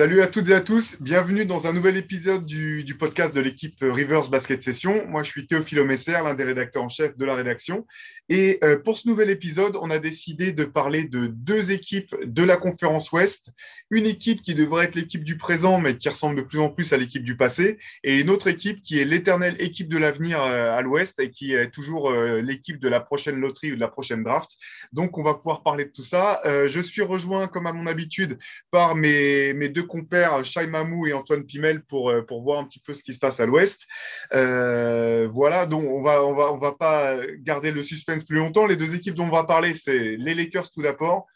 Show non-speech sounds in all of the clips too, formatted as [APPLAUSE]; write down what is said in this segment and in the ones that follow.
Salut à toutes et à tous, bienvenue dans un nouvel épisode du, podcast de l'équipe Rivers Basket Session. Moi, je suis Théophile Messer, l'un des rédacteurs en chef de la rédaction. Et euh, pour ce nouvel épisode, on a décidé de parler de deux équipes de la conférence Ouest. Une équipe qui devrait être l'équipe du présent, mais qui ressemble de plus en plus à l'équipe du passé. Et une autre équipe qui est l'éternelle équipe de l'avenir euh, à l'Ouest et qui est toujours euh, l'équipe de la prochaine loterie ou de la prochaine draft. Donc, on va pouvoir parler de tout ça. je suis rejoint, comme à mon habitude, par mes, mes deux compères, Shai Mamou et Antoine Pimel, pour, euh, pour voir un petit peu ce qui se passe à l'Ouest. Euh, voilà, donc on va, on, va, on va pas garder le suspense plus longtemps. Les deux équipes dont on va parler, c'est les Lakers tout d'abord.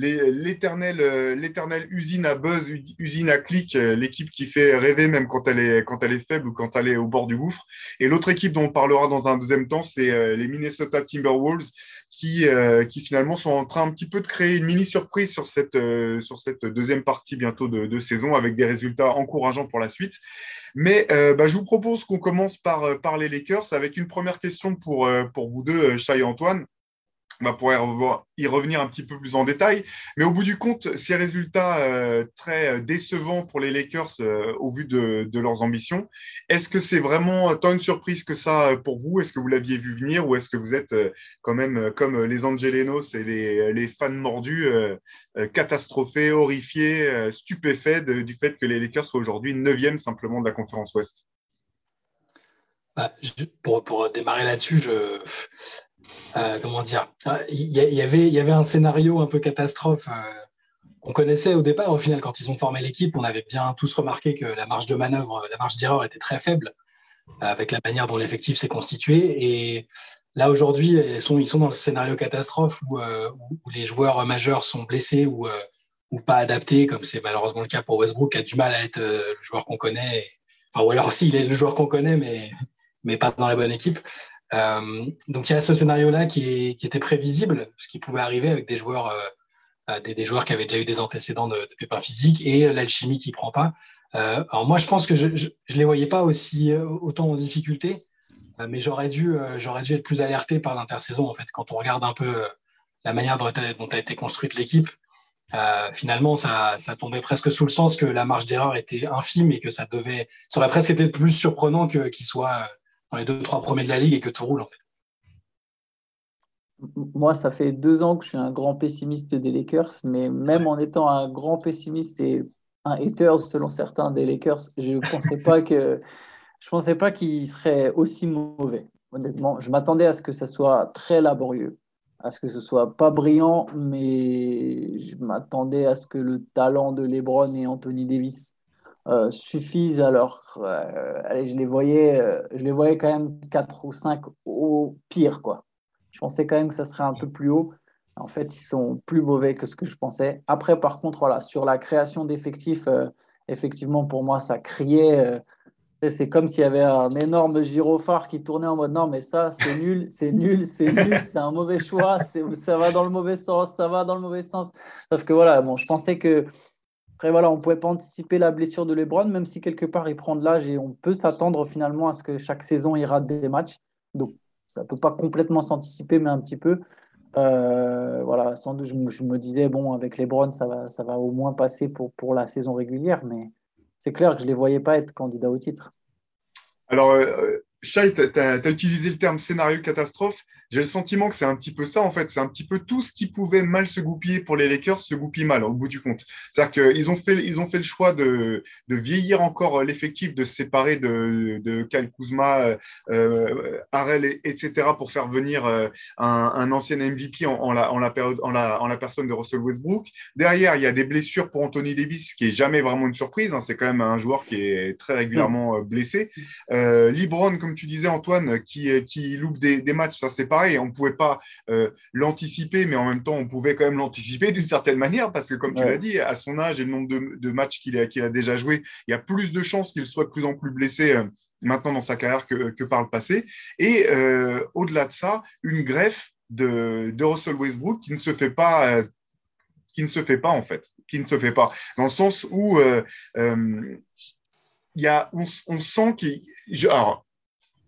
L'éternelle usine à buzz, usine à clic, l'équipe qui fait rêver même quand elle, est, quand elle est faible ou quand elle est au bord du gouffre. Et l'autre équipe dont on parlera dans un deuxième temps, c'est euh, les Minnesota Timberwolves, qui, euh, qui finalement sont en train un petit peu de créer une mini surprise sur cette, euh, sur cette deuxième partie bientôt de, saison avec des résultats encourageants pour la suite. Mais euh, bah, je vous propose qu'on commence par, par les Lakers avec une première question pour, pour vous deux, Chai et Antoine on va pouvoir y revenir un petit peu plus en détail. Mais au bout du compte, ces résultats euh, très euh, décevants pour les Lakers euh, au vu de, leurs ambitions, est-ce que c'est vraiment tant une surprise que ça pour vous? Est-ce que vous l'aviez vu venir ou est-ce que vous êtes quand même comme les Angelenos et les, fans mordus, catastrophés, horrifiés, stupéfaits du fait que les Lakers soient aujourd'hui neuvième simplement de la conférence Ouest? Bah, pour, démarrer là-dessus, je euh, comment dire Il y, avait, il y avait un scénario un peu catastrophe euh, qu'on connaissait au départ. Au final, quand ils ont formé l'équipe, on avait bien tous remarqué que la marge de manœuvre, la marge d'erreur était très faible avec la manière dont l'effectif s'est constitué. Et là, aujourd'hui, ils sont, dans le scénario catastrophe où, euh, les joueurs majeurs sont blessés ou, pas adaptés, comme c'est malheureusement le cas pour Westbrook, qui a du mal à être le joueur qu'on connaît. Ou alors, [LAUGHS] aussi, il est le joueur qu'on connaît, mais pas dans la bonne équipe. Euh, donc il y a ce scénario-là qui, était prévisible, ce qui pouvait arriver avec des joueurs, euh, euh, des, joueurs qui avaient déjà eu des antécédents de, de pépins physiques et l'alchimie qui prend pas. alors moi, je pense que je, ne les voyais pas aussi autant en difficulté, mais j'aurais dû, dû être plus alerté par l'intersaison en fait. Quand on regarde un peu la manière dont a, été construite l'équipe, finalement, ça, ça, tombait presque sous le sens que la marge d'erreur était infime et que ça devait, ça aurait presque été plus surprenant que, qu'il soit dans les deux, trois premiers de la ligue et que tout roule en fait. Moi, ça fait deux ans que je suis un grand pessimiste des Lakers, mais même en étant un grand pessimiste et un hater selon certains des Lakers, je ne [LAUGHS] pensais pas que je pensais pas qu'ils seraient aussi mauvais. Honnêtement, je m'attendais à ce que ça soit très laborieux, à ce que ce soit pas brillant, mais je m'attendais à ce que le talent de LeBron et Anthony Davis euh, suffisent. Alors euh, allez, je les voyais euh, je les voyais quand même 4 ou 5 au pire quoi. Je pensais quand même que ça serait un peu plus haut. En fait ils sont plus mauvais que ce que je pensais. Après par contre voilà sur la création d'effectifs effectivement pour moi ça criait c'est comme s'il y avait un énorme gyrophare qui tournait en mode non mais ça c'est nul c'est nul c'est nul [LAUGHS] c'est un mauvais choix ça va dans le mauvais sens ça va dans le mauvais sens. Sauf que voilà bon je pensais que après, voilà, on ne pouvait pas anticiper la blessure de LeBron, même si quelque part il prend de l'âge et on peut s'attendre finalement à ce que chaque saison il rate des matchs. Donc, ça ne peut pas complètement s'anticiper, mais un petit peu. Euh, voilà, sans doute, je, me disais, bon, avec LeBron, ça va, ça va au moins passer pour, pour la saison régulière, mais c'est clair que je ne les voyais pas être candidats au titre. Alors, euh, Chai, tu as, utilisé le terme scénario catastrophe. J'ai le sentiment que c'est un petit peu ça, en fait. C'est un petit peu tout ce qui pouvait mal se goupiller pour les Lakers se goupille mal, au bout du compte. C'est-à-dire qu'ils ont fait, ils ont fait le choix de, de vieillir encore l'effectif, de se séparer de, de Kyle Kuzma, euh, Harrell, etc., pour faire venir euh, un, un, ancien MVP en, en, la, en, la période, en, la, en la personne de Russell Westbrook. Derrière, il y a des blessures pour Anthony Davis, ce qui est jamais vraiment une surprise. Hein. C'est quand même un joueur qui est très régulièrement euh, blessé. Euh, Libron, comme tu disais, Antoine, qui, qui loupe des, des matchs, ça c'est pareil. On ne pouvait pas euh, l'anticiper, mais en même temps, on pouvait quand même l'anticiper d'une certaine manière, parce que comme tu l'as dit, à son âge et le nombre de, matchs qu'il a, a, déjà joué, il y a plus de chances qu'il soit de plus en plus blessé. Euh, maintenant dans sa carrière que, que, par le passé. Et euh, au-delà de ça, une greffe de, de, Russell Westbrook qui ne se fait pas, qui ne se fait pas en fait, qui ne se fait pas, dans le sens où il y a, on, sent qu'il, alors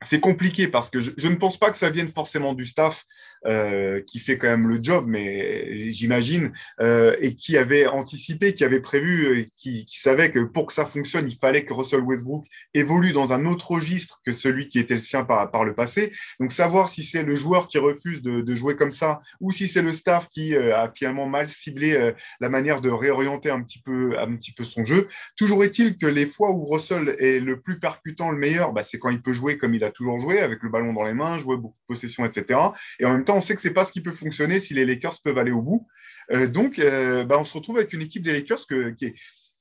c'est compliqué parce que je, ne pense pas que ça vienne forcément du staff euh, qui fait quand même le job, mais j'imagine, euh, et qui avait anticipé, qui avait prévu, euh, qui, savait que pour que ça fonctionne, il fallait que Russell Westbrook évolue dans un autre registre que celui qui était le sien par, le passé. Donc savoir si c'est le joueur qui refuse de, de, jouer comme ça ou si c'est le staff qui a finalement mal ciblé la manière de réorienter un petit peu, un petit peu son jeu. Toujours est-il que les fois où Russell est le plus percutant, le meilleur, bah, c'est quand il peut jouer comme il a toujours joué, avec le ballon dans les mains, jouer beaucoup de possession, etc. Et en même temps, on sait que c'est pas ce qui peut fonctionner si les Lakers peuvent aller au bout. Euh, donc, euh, bah, on se retrouve avec une équipe des Lakers que, qui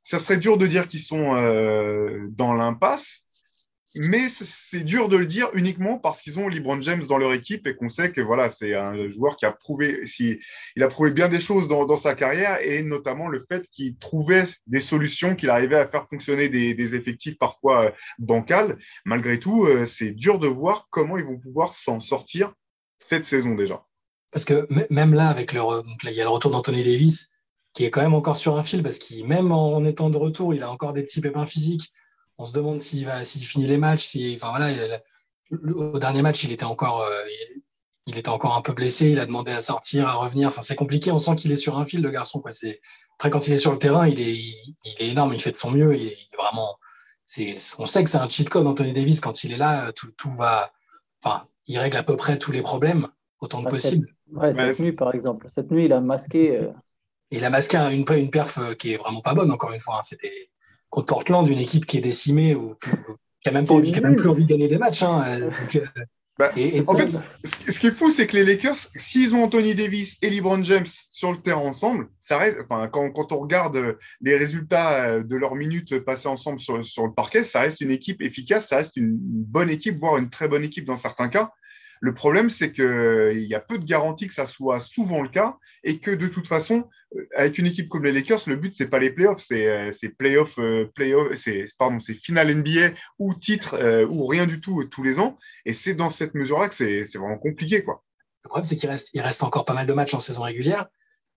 ça serait dur de dire qu'ils sont euh, dans l'impasse, mais c'est dur de le dire uniquement parce qu'ils ont LeBron James dans leur équipe et qu'on sait que voilà, c'est un joueur qui a prouvé, il a prouvé bien des choses dans, sa carrière et notamment le fait qu'il trouvait des solutions, qu'il arrivait à faire fonctionner des, effectifs parfois euh, bancals. Malgré tout, euh, c'est dur de voir comment ils vont pouvoir s'en sortir cette saison déjà. Parce que même là, avec le, donc là, il y a le retour d'Anthony Davis qui est quand même encore sur un fil parce qu'il même en étant de retour, il a encore des petits pépins physiques on se demande s'il va, s'il finit les matchs. Si, enfin voilà, au dernier match, il était encore, euh, il, était encore un peu blessé. Il a demandé à sortir, à revenir. Enfin, c'est compliqué. On sent qu'il est sur un fil, le garçon. Quoi. C'est après quand il est sur le terrain, il est, il, est énorme. Il fait de son mieux. Il est, vraiment. C'est, on sait que c'est un cheat code, Anthony Davis. Quand il est là, tout, tout va. Enfin, il règle à peu près tous les problèmes autant que bah, possible. Cette, nuit, par exemple. Cette nuit, il a masqué. Euh, il a masqué une, une perf euh, qui est vraiment pas bonne, encore une fois. Hein. C'était contre Portland, une équipe qui est décimée ou qui n'a même, pas envie, même plus envie de gagner des matchs. Hein, euh, euh, bah, en fait, ce qui est fou, c'est que les Lakers, s'ils ont Anthony Davis et LeBron James sur le terrain ensemble, ça reste, enfin, quand, quand, on regarde les résultats de leurs minutes passées ensemble sur, sur, le parquet, ça reste une équipe efficace, ça reste une bonne équipe, voire une très bonne équipe dans certains cas. Le problème, c'est qu'il y a peu de garanties que ça soit souvent le cas et que de toute façon, euh, avec une équipe comme les Lakers, le but, c'est pas les playoffs, c'est euh, playoffs, euh, playoff, c'est pardon, NBA ou titre ou rien du tout tous les ans. Et c'est dans cette mesure-là que c'est vraiment compliqué. Quoi. Le problème, c'est qu'il reste, il reste encore pas mal de matchs en saison régulière.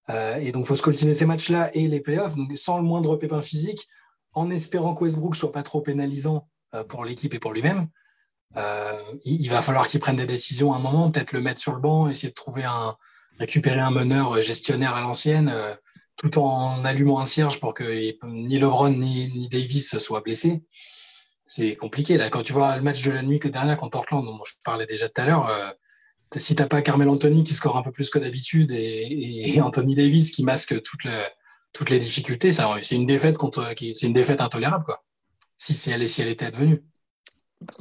et donc, il faut scoltiner ces matchs-là et les playoffs, donc sans le moindre pépin physique, en espérant que Westbrook soit pas trop pénalisant pour l'équipe et pour lui-même. Euh, il, va falloir qu'il prenne des décisions à un moment, peut-être le mettre sur le banc, essayer de trouver un, récupérer un meneur gestionnaire à l'ancienne, euh, tout en allumant un cierge pour que ni LeBron ni, Davis soient blessés. C'est compliqué. Là, quand tu vois le match de la nuit que dernière contre Portland, dont je parlais déjà tout à l'heure, euh, si tu n'as pas Carmel Anthony qui score un peu plus que d'habitude et, Anthony Davis qui masque toutes les difficultés, c'est une défaite contre, c'est une défaite intolérable, quoi. Si, si elle, si elle était advenue.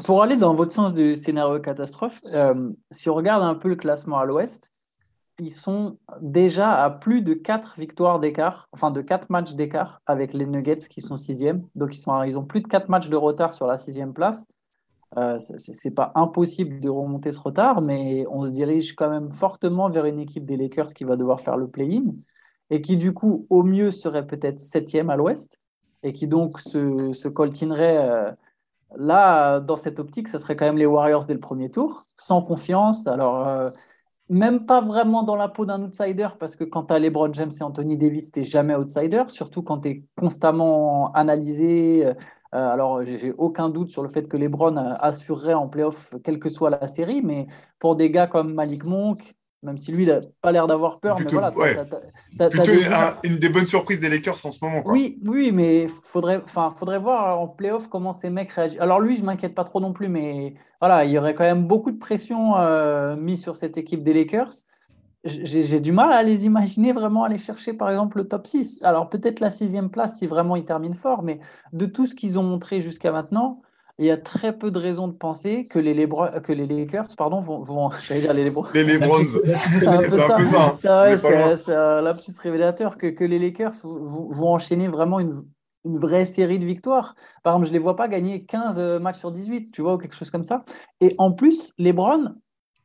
Pour aller dans votre sens du scénario catastrophe, euh, si on regarde un peu le classement à l'ouest, ils sont déjà à plus de 4 victoires d'écart, enfin de 4 matchs d'écart avec les Nuggets qui sont sixième. Donc ils, sont, ils ont plus de 4 matchs de retard sur la sixième place. Euh, Ce n'est pas impossible de remonter ce retard, mais on se dirige quand même fortement vers une équipe des Lakers qui va devoir faire le play-in et qui du coup au mieux serait peut-être septième à l'ouest et qui donc se, se coltinerait... Euh, Là, dans cette optique, ce serait quand même les Warriors dès le premier tour, sans confiance. Alors, euh, même pas vraiment dans la peau d'un outsider, parce que quand tu as LeBron James et Anthony Davis, tu jamais outsider, surtout quand tu es constamment analysé. Euh, alors, j'ai aucun doute sur le fait que LeBron assurerait en playoff, quelle que soit la série, mais pour des gars comme Malik Monk, même si lui, il n'a pas l'air d'avoir peur. Plutôt, mais voilà, plutôt une des bonnes surprises des Lakers en ce moment. Oui, oui, mais faudrait, faudrait voir en playoff comment ces mecs réagissent. Alors lui, je m'inquiète pas trop non plus, mais voilà, il y aurait quand même beaucoup de pression euh, mise sur cette équipe des Lakers. J'ai du mal à les imaginer vraiment aller chercher, par exemple, le top 6. Alors peut-être la sixième place si vraiment ils terminent fort, mais de tout ce qu'ils ont montré jusqu'à maintenant, il y a très peu de raisons de penser que les, que les Lakers pardon, vont, vont [LAUGHS] j'allais dire les Lebron. Les Lebrons. [LAUGHS] C'est un peu ça. C'est un lapsus révélateur que, que les Lakers vont enchaîner vraiment une, une vraie série de victoires. Par exemple, je ne les vois pas gagner 15 euh, matchs sur 18, tu vois, ou quelque chose comme ça. Et en plus, LeBron,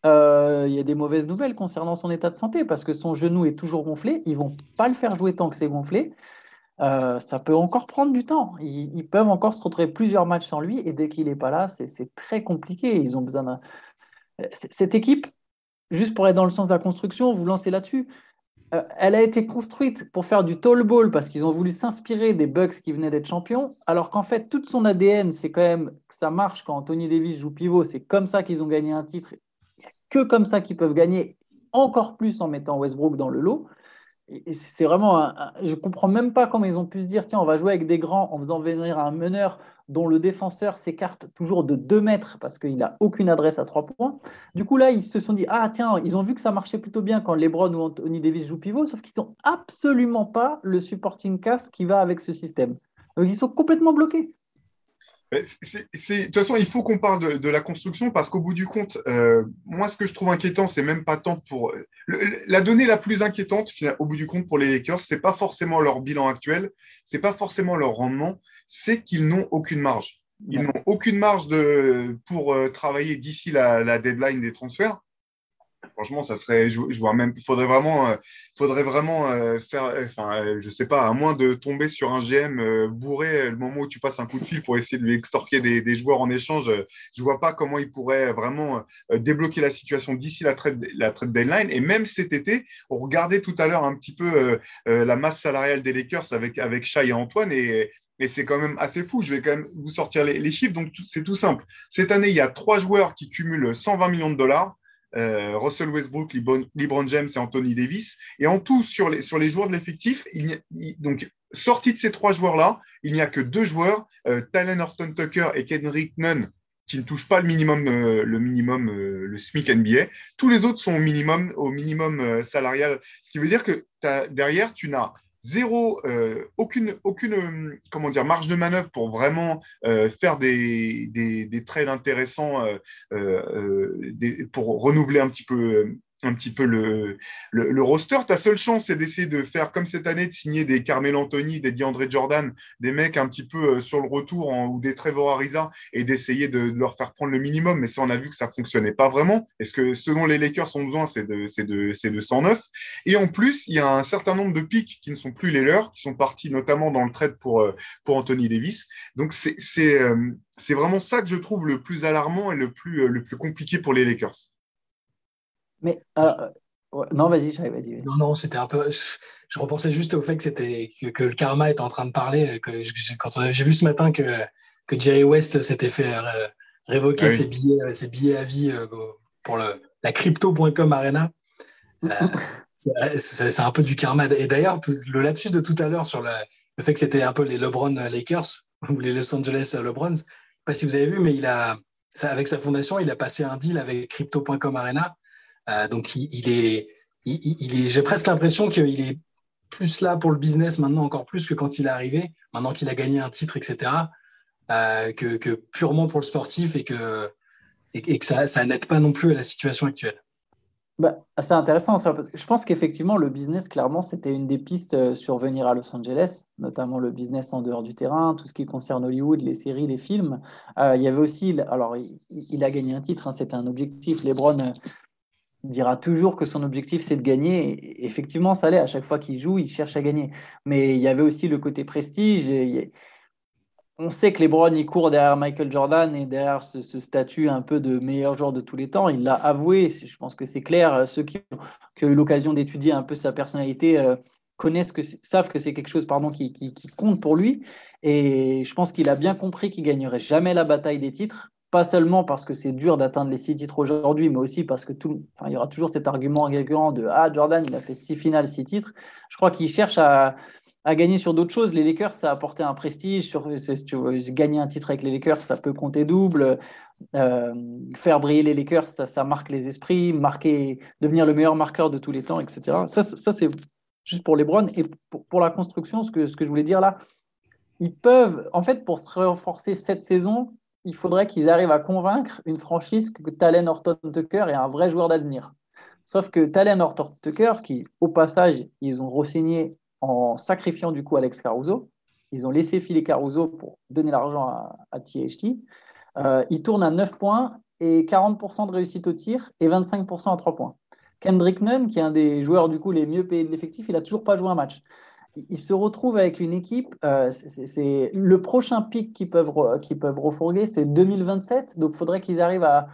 euh, il y a des mauvaises nouvelles concernant son état de santé parce que son genou est toujours gonflé. Ils vont pas le faire jouer tant que c'est gonflé. Euh, ça peut encore prendre du temps. Ils, peuvent encore se retrouver plusieurs matchs sans lui et dès qu'il n'est pas là, c'est très compliqué. Ils ont besoin. Cette équipe, juste pour être dans le sens de la construction, vous lancez là-dessus. euh, elle a été construite pour faire du tall ball parce qu'ils ont voulu s'inspirer des Bucks qui venaient d'être champions, alors qu'en fait, toute son ADN, c'est quand même que ça marche quand Anthony Davis joue pivot. C'est comme ça qu'ils ont gagné un titre. Il n'y a que comme ça qu'ils peuvent gagner, encore plus en mettant Westbrook dans le lot. C'est vraiment, je comprends même pas comment ils ont pu se dire, tiens, on va jouer avec des grands en faisant venir un meneur dont le défenseur s'écarte toujours de 2 mètres parce qu'il n'a aucune adresse à 3 points. Du coup, là, ils se sont dit, ah tiens, ils ont vu que ça marchait plutôt bien quand LeBron ou Anthony Davis jouent pivot, sauf qu'ils n'ont absolument pas le supporting cast qui va avec ce système. Donc, ils sont complètement bloqués. De toute façon, il faut qu'on parle de, la construction parce qu'au bout du compte, euh, moi, ce que je trouve inquiétant, c'est même pas tant pour. la donnée la plus inquiétante, au bout du compte, pour les Lakers, c'est pas forcément leur bilan actuel, c'est pas forcément leur rendement, c'est qu'ils n'ont aucune marge. Ils n'ont aucune marge de, pour euh, travailler d'ici la, deadline des transferts. Franchement, ça serait, je, vois même, faudrait vraiment, euh, faudrait vraiment euh, faire, enfin, je sais pas, à moins de tomber sur un GM bourré le moment où tu passes un coup de fil pour essayer de lui extorquer des, joueurs en échange, je vois pas comment il pourrait vraiment débloquer la situation d'ici la trade, la trade deadline. Et même cet été, on regardait tout à l'heure un petit peu la masse salariale des Lakers avec avec et Antoine et c'est quand même assez fou. Je vais quand même vous sortir les, chiffres. Donc, c'est tout simple. Cette année, il y a trois joueurs qui cumulent 120 millions de dollars. Euh, Russell Westbrook, LeBron, James et Anthony Davis. Et en tout, sur les, joueurs de l'effectif, donc sortis de ces trois joueurs-là, il n'y a que deux joueurs, euh, Tylen Horton Tucker et Kendrick Nunn, qui ne touchent pas le minimum, euh, le minimum, euh, le SMIC NBA. Tous les autres sont au minimum, au minimum salarial. Ce qui veut dire que derrière, tu n'as zéro, euh, aucune, aucune euh, comment dire, marge de manœuvre pour vraiment euh, faire des, des, trades intéressants pour renouveler un petit peu un petit peu le, roster. Ta seule chance, c'est d'essayer de faire comme cette année, de signer des Carmel Anthony, des DeAndre Jordan, des mecs un petit peu euh, sur le retour ou des Trevor Ariza et d'essayer de, leur faire prendre le minimum. Mais ça, on a vu que ça fonctionnait pas vraiment. Est-ce que selon les Lakers, ont besoin, c'est de, de, de 109. Et en plus, il y a un certain nombre de pics qui ne sont plus les leurs, qui sont partis notamment dans le trade pour, euh, Anthony Davis. Donc, c'est euh, c'est vraiment ça que je trouve le plus alarmant et le plus, le plus compliqué pour les Lakers. Mais euh, non, vas-y, vas-y. non, non, c'était un peu. Je repensais juste au fait que c'était que, le karma était en train de parler. Que quand j'ai vu ce matin que que Jerry West s'était fait euh, révoquer ah ses billets, euh, ses billets à vie pour le, la crypto.com arena. [LAUGHS] c'est un peu du karma. Et d'ailleurs, le lapsus de tout à l'heure sur le, le fait que c'était un peu les LeBron Lakers [LAUGHS] ou les Los Angeles LeBrons, je ne sais pas si vous avez vu, mais il a, avec sa fondation, il a passé un deal avec crypto.com arena euh, donc il, est, j'ai presque l'impression qu'il est plus là pour le business maintenant encore plus que quand il est arrivé, maintenant qu'il a gagné un titre, etc., euh, que, purement pour le sportif et que, et, que ça, ça n'aide pas non plus à la situation actuelle. Bah, c'est intéressant ça, parce que je pense qu'effectivement, le business, clairement, c'était une des pistes euh, sur venir à Los Angeles, notamment le business en dehors du terrain, tout ce qui concerne Hollywood, les séries, les films. il y avait aussi, alors il, a gagné un titre, hein, c'était un objectif. Lebron dira toujours que son objectif c'est de gagner. effectivement, ça l'est. À chaque fois qu'il joue, il cherche à gagner. Mais il y avait aussi le côté prestige. on sait que LeBron il court derrière Michael Jordan et derrière ce, statut un peu de meilleur joueur de tous les temps. Il l'a avoué. Je pense que c'est clair. Ceux qui, ont eu l'occasion d'étudier un peu sa personnalité euh, connaissent que savent que c'est quelque chose pardon qui, qui, compte pour lui. Et je pense qu'il a bien compris qu'il gagnerait jamais la bataille des titres pas seulement parce que c'est dur d'atteindre les six titres aujourd'hui, mais aussi parce que tout, enfin, il y aura toujours cet argument récurrent de Ah, Jordan, il a fait six finales, six titres. Je crois qu'il cherche à, gagner sur d'autres choses. Les Lakers, ça a apporté un prestige. Sur, si tu veux gagner un titre avec les Lakers, ça peut compter double. Euh, faire briller les Lakers, ça, ça, marque les esprits, marquer, devenir le meilleur marqueur de tous les temps, etc. Ça, ça c'est juste pour les Browns. Et pour, pour, la construction, ce que, ce que je voulais dire là, ils peuvent, en fait, pour se renforcer cette saison, il faudrait qu'ils arrivent à convaincre une franchise que Talen Horton Tucker est un vrai joueur d'avenir. Sauf que Talen Horton Tucker, qui au passage, ils ont re-signé en sacrifiant du coup Alex Caruso, ils ont laissé filer Caruso pour donner l'argent à, THT, euh, il tourne à 9 points et 40% de réussite au tir et 25% à 3 points. Kendrick Nunn, qui est un des joueurs du coup les mieux payés de l'effectif, il n'a toujours pas joué un match ils se retrouvent avec une équipe. Euh, c'est le prochain pic qu'ils peuvent, qu'ils peuvent refourguer, c'est 2027. Donc, il faudrait qu'ils arrivent à,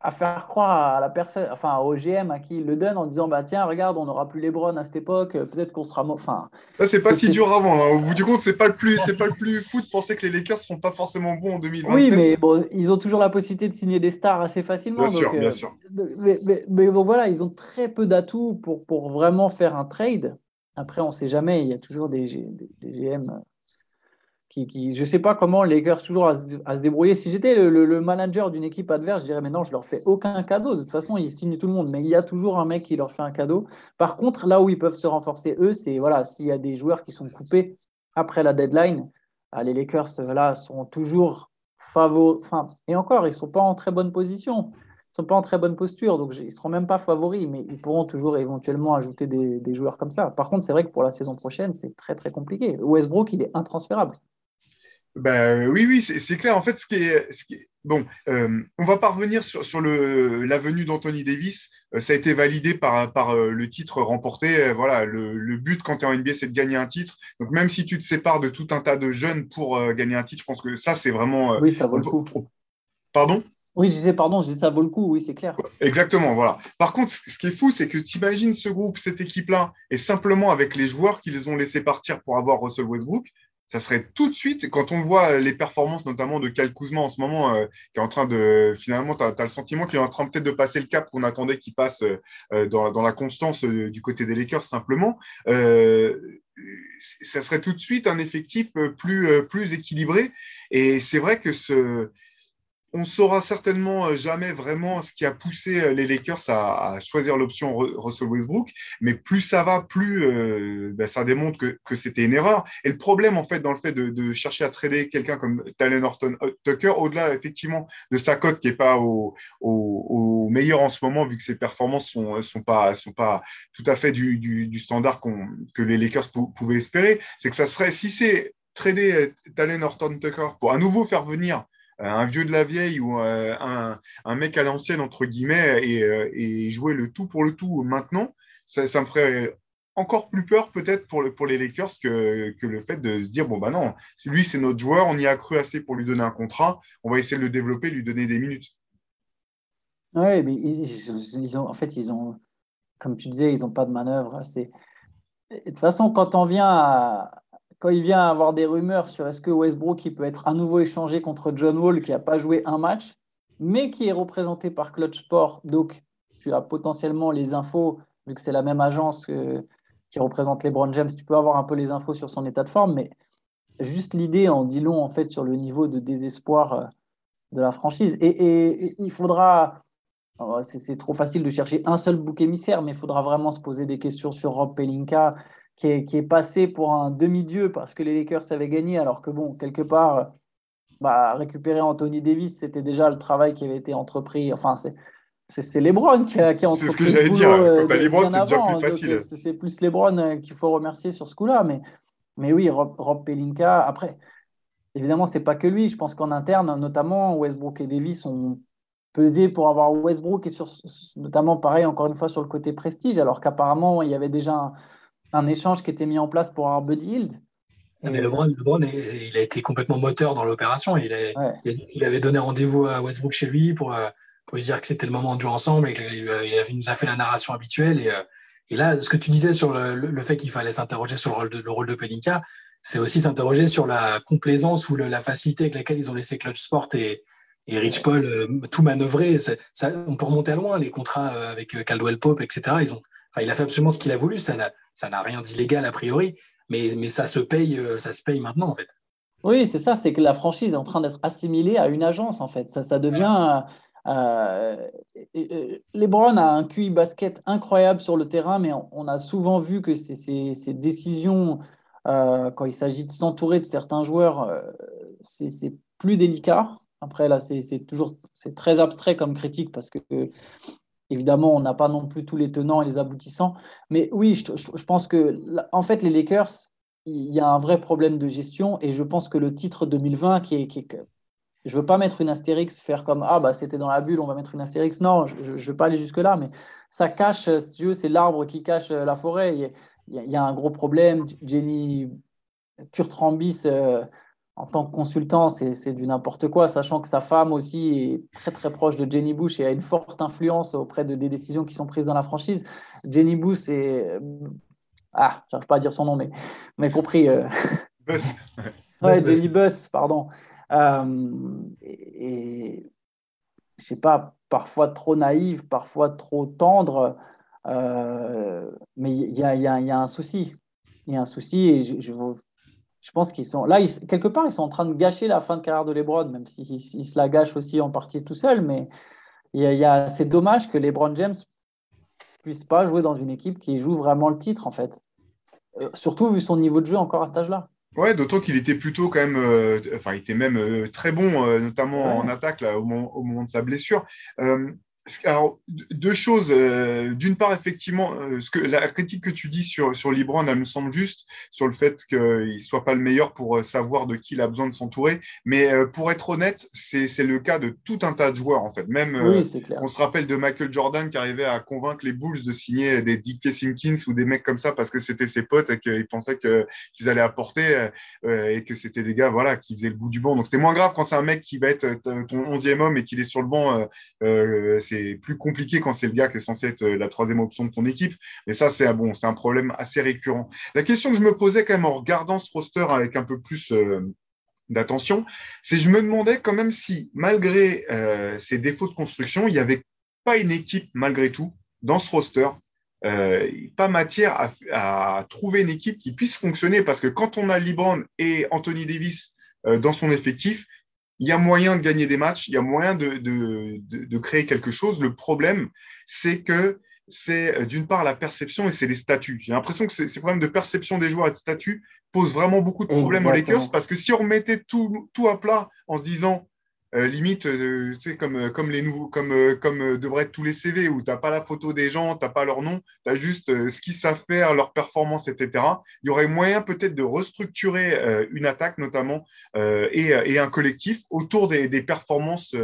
à faire croire à la personne, enfin au GM à qui il le donne en disant bah tiens regarde on n'aura plus les LeBron à cette époque, peut-être qu'on sera enfin. Ça c'est pas si dur avant. Hein. Au bout du compte c'est pas le plus c'est pas le plus fou de penser que les Lakers seront pas forcément bons en 2020. Oui mais bon ils ont toujours la possibilité de signer des stars assez facilement. Bien sûr bien sûr. Mais, mais, bon voilà ils ont très peu d'atouts pour pour vraiment faire un trade. Après on sait jamais il y a toujours des, GM qui, je ne sais pas comment les Lakers toujours à se, débrouiller. Si j'étais le, manager d'une équipe adverse, je dirais mais non, je leur fais aucun cadeau. De toute façon, ils signent tout le monde, mais il y a toujours un mec qui leur fait un cadeau. Par contre, là où ils peuvent se renforcer eux, c'est voilà, s'il y a des joueurs qui sont coupés après la deadline, ah, les Lakers voilà, seront toujours favoris. Enfin, et encore, ils ne sont pas en très bonne position. Sont pas en très bonne posture, donc ils ne seront même pas favoris, mais ils pourront toujours éventuellement ajouter des, des joueurs comme ça. Par contre, c'est vrai que pour la saison prochaine, c'est très très compliqué. Westbrook, il est intransférable. Ben, oui, oui, c'est clair. En fait, ce qui est, ce qui est... bon, euh, on va parvenir sur, sur le la venue d'Anthony Davis. Euh, ça a été validé par par euh, le titre remporté. voilà, le, le, but quand tu es en NBA, c'est de gagner un titre. Donc même si tu te sépares de tout un tas de jeunes pour gagner un titre, je pense que ça c'est vraiment. oui, ça vaut le coup. Pardon? Oui, je disais pardon, je disais ça vaut le coup, oui, c'est clair. Exactement, voilà. Par contre, ce qui est fou, c'est que tu imagines ce groupe, cette équipe-là, et simplement avec les joueurs qui les ont laissés partir pour avoir Russell Westbrook, ça serait tout de suite, quand on voit les performances notamment de Cal Kuzma en ce moment, euh, qui est en train de, finalement, tu as, le sentiment qu'il est en train peut-être de passer le cap qu'on attendait qu'il passe euh, dans, dans, la constance euh, du côté des Lakers simplement. ça serait tout de suite un effectif plus, plus équilibré. Et c'est vrai que ce, on saura certainement euh, jamais vraiment ce qui a poussé euh, les Lakers à, choisir l'option Russell Westbrook, mais plus ça va, plus euh, ben, ça démontre que, c'était une erreur. Et le problème, en fait, dans le fait de, chercher à trader quelqu'un comme Talen Horton Tucker, au-delà effectivement de sa cote qui n'est pas au, meilleur en ce moment, vu que ses performances sont, sont pas tout à fait du, standard que les Lakers pouvaient espérer, c'est que ça serait si c'est trader Talen Horton Tucker pour à nouveau faire venir un vieux de la vieille ou euh, un, mec à l'ancienne, entre guillemets, euh, et, jouer le tout pour le tout maintenant, ça, me ferait encore plus peur peut-être pour, pour les Lakers que, le fait de se dire, bon, bah non, lui, c'est notre joueur, on y a cru assez pour lui donner un contrat, on va essayer de le développer, lui donner des minutes. Oui, mais ils, ont, en fait, ils ont, comme tu disais, ils n'ont pas de manœuvre. De toute façon, quand on vient à, quand il vient avoir des rumeurs sur est-ce que Westbrook il peut être à nouveau échangé contre John Wall qui n'a pas joué un match, mais qui est représenté par Clutch Sport, donc tu as potentiellement les infos, vu que c'est la même agence qui représente les Brown James, tu peux avoir un peu les infos sur son état de forme, mais juste l'idée en dit long en fait sur le niveau de désespoir euh, de la franchise. Et, il faudra, oh, c'est trop facile de chercher un seul bouc émissaire, mais il faudra vraiment se poser des questions sur Rob Pelinka, qui est, passé pour un demi-dieu parce que les Lakers avaient gagné, alors que, bon, quelque part, bah, récupérer Anthony Davis, c'était déjà le travail qui avait été entrepris. Enfin, c'est. C'est LeBron qui a, qui a entrepris. C'est ce que j'allais dire. Euh, LeBron, c'est déjà plus facile. Euh, c'est plus LeBron euh, qu'il faut remercier sur ce coup-là. Mais, mais oui, Rob, Pelinka, après, évidemment, c'est pas que lui. Je pense qu'en interne, notamment, Westbrook et Davis ont pesé pour avoir Westbrook et sur, notamment, pareil, encore une fois, sur le côté prestige, alors qu'apparemment, il y avait déjà un, un échange qui était mis en place pour avoir Buddy Hield. Mais LeBron, il a été complètement moteur dans l'opération. Il, il, avait donné rendez-vous à Westbrook chez lui pour, euh, pour lui dire que c'était le moment de jouer ensemble et qu'il nous a fait la narration habituelle. Et, euh, et, là, ce que tu disais sur le, fait qu'il fallait s'interroger sur le rôle de, le rôle de Pelinka, c'est aussi s'interroger sur la complaisance ou la facilité avec laquelle ils ont laissé Clutch Sport et, et Rich Paul euh, tout manœuvrer. Ça, on peut remonter à loin, les contrats avec Caldwell Pope, etc. Ils ont, enfin, il a fait absolument ce qu'il a voulu. Ça n'a ça n'a rien d'illégal a priori, mais, mais ça, se paye, euh, ça se paye maintenant en fait. Oui, c'est ça, c'est que la franchise est en train d'être assimilée à une agence en fait. Ça, ça devient. Euh, euh Lebron a un QI basket incroyable sur le terrain, mais on, a souvent vu que ces, décisions, euh, quand il s'agit de s'entourer de certains joueurs, c'est plus délicat. Après, là, c'est toujours c'est très abstrait comme critique parce que Évidemment, on n'a pas non plus tous les tenants et les aboutissants. Mais oui, je, pense que, en fait, les Lakers, il y a un vrai problème de gestion. Et je pense que le titre 2020, qui est. Qui je ne veux pas mettre une astérix, faire comme Ah, bah, c'était dans la bulle, on va mettre une astérix. Non, je ne veux pas aller jusque-là. Mais ça cache, si c'est l'arbre qui cache la forêt. Il y, a, un gros problème. Jenny Kurt Rambis. Euh, en tant que consultant, c'est du n'importe quoi, sachant que sa femme aussi est très très proche de Jenny Bush et a une forte influence auprès de des décisions qui sont prises dans la franchise. Jenny Bush est ah, j'arrive pas à dire son nom, mais mais compris. Euh... Bus. [LAUGHS] ouais, Jenny Buss, pardon. Euh, et, je sais pas, parfois trop naïve, parfois trop tendre, euh, mais il y, y, y a, un souci. Il y a un souci et je, je, je pense qu'ils sont là, ils, quelque part, ils sont en train de gâcher la fin de carrière de LeBron, même s'ils ils se la gâchent aussi en partie tout seul. Mais il y a, c'est dommage que LeBron James puisse pas jouer dans une équipe qui joue vraiment le titre, en fait. Euh, surtout vu son niveau de jeu encore à cet âge-là. Ouais, d'autant qu'il était plutôt quand même, euh, enfin, il était même euh, très bon, notamment ouais. en attaque là, au, moment, au, moment, de sa blessure. Euh, alors, deux choses. Euh, d'une part, effectivement, euh, ce que, la critique que tu dis sur, sur Libran, elle me semble juste sur le fait qu'il ne soit pas le meilleur pour euh, savoir de qui il a besoin de s'entourer. Mais pour être honnête, c'est le cas de tout un tas de joueurs, en fait. Même, oui, on se rappelle de Michael Jordan qui arrivait à convaincre les Bulls de signer des Dick Simpkins ou des mecs comme ça parce que c'était ses potes et qu'ils pensaient qu'ils qu allaient apporter et que c'était des gars voilà, qui faisaient le bout du banc. Donc, c'était moins grave quand c'est un mec qui va être ton onzième homme et qu'il est sur le banc. c'est plus compliqué quand c'est le gars qui est censé être la troisième option de ton équipe. Mais ça, c'est bon, c'est un problème assez récurrent. La question que je me posais quand même en regardant ce roster avec un peu plus euh, d'attention, c'est je me demandais quand même si, malgré euh, ces défauts de construction, il n'y avait pas une équipe, malgré tout, dans ce roster, euh, pas matière à, trouver une équipe qui puisse fonctionner parce que quand on a LeBron et Anthony Davis euh, dans son effectif, il y a moyen de gagner des matchs, il y a moyen de, de, de, de créer quelque chose. Le problème, c'est que c'est d'une part la perception et c'est les statuts. J'ai l'impression que ces problèmes de perception des joueurs et de statut posent vraiment beaucoup de problèmes Exactement. aux Lakers parce que si on remettait tout, tout à plat en se disant euh, limite, euh, tu sais, comme, euh, comme les nouveaux, comme, comme devraient être tous les CV où tu n'as pas la photo des gens, tu n'as pas leur nom, tu as juste ce qu'ils savent faire, leur performance, etc. Il y aurait moyen peut-être de restructurer une attaque notamment et, et, un collectif autour des, performances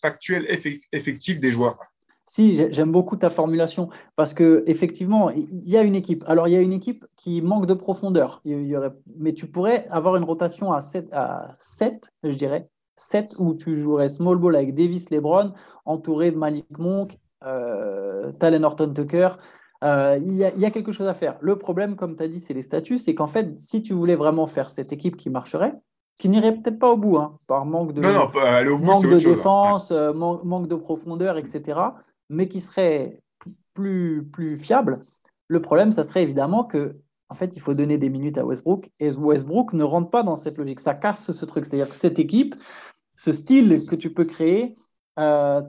factuelles, effectives des joueurs. Si, j'aime beaucoup ta formulation parce que effectivement, il y a une équipe. Alors, il y a une équipe qui manque de profondeur. Mais tu pourrais avoir une rotation à 7, à 7 je dirais, 7 où tu jouerais small ball avec Davis Lebron, entouré de Malik Monk, euh, Talen Horton Tucker. Euh, il, y a, il, y a, quelque chose à faire. Le problème, comme tu as dit, c'est les statuts. C'est qu'en fait, si tu voulais vraiment faire cette équipe qui marcherait, qui n'irait peut-être pas au bout, hein, par manque de, non, non, bout, manque de défense, chose, hein. euh, man manque de profondeur, etc., mais qui serait plus, plus fiable, le problème, ça serait évidemment que en fait, il faut donner des minutes à Westbrook. Et Westbrook ne rentre pas dans cette logique. Ça casse ce truc. C'est-à-dire que cette équipe, ce style que tu peux créer, euh,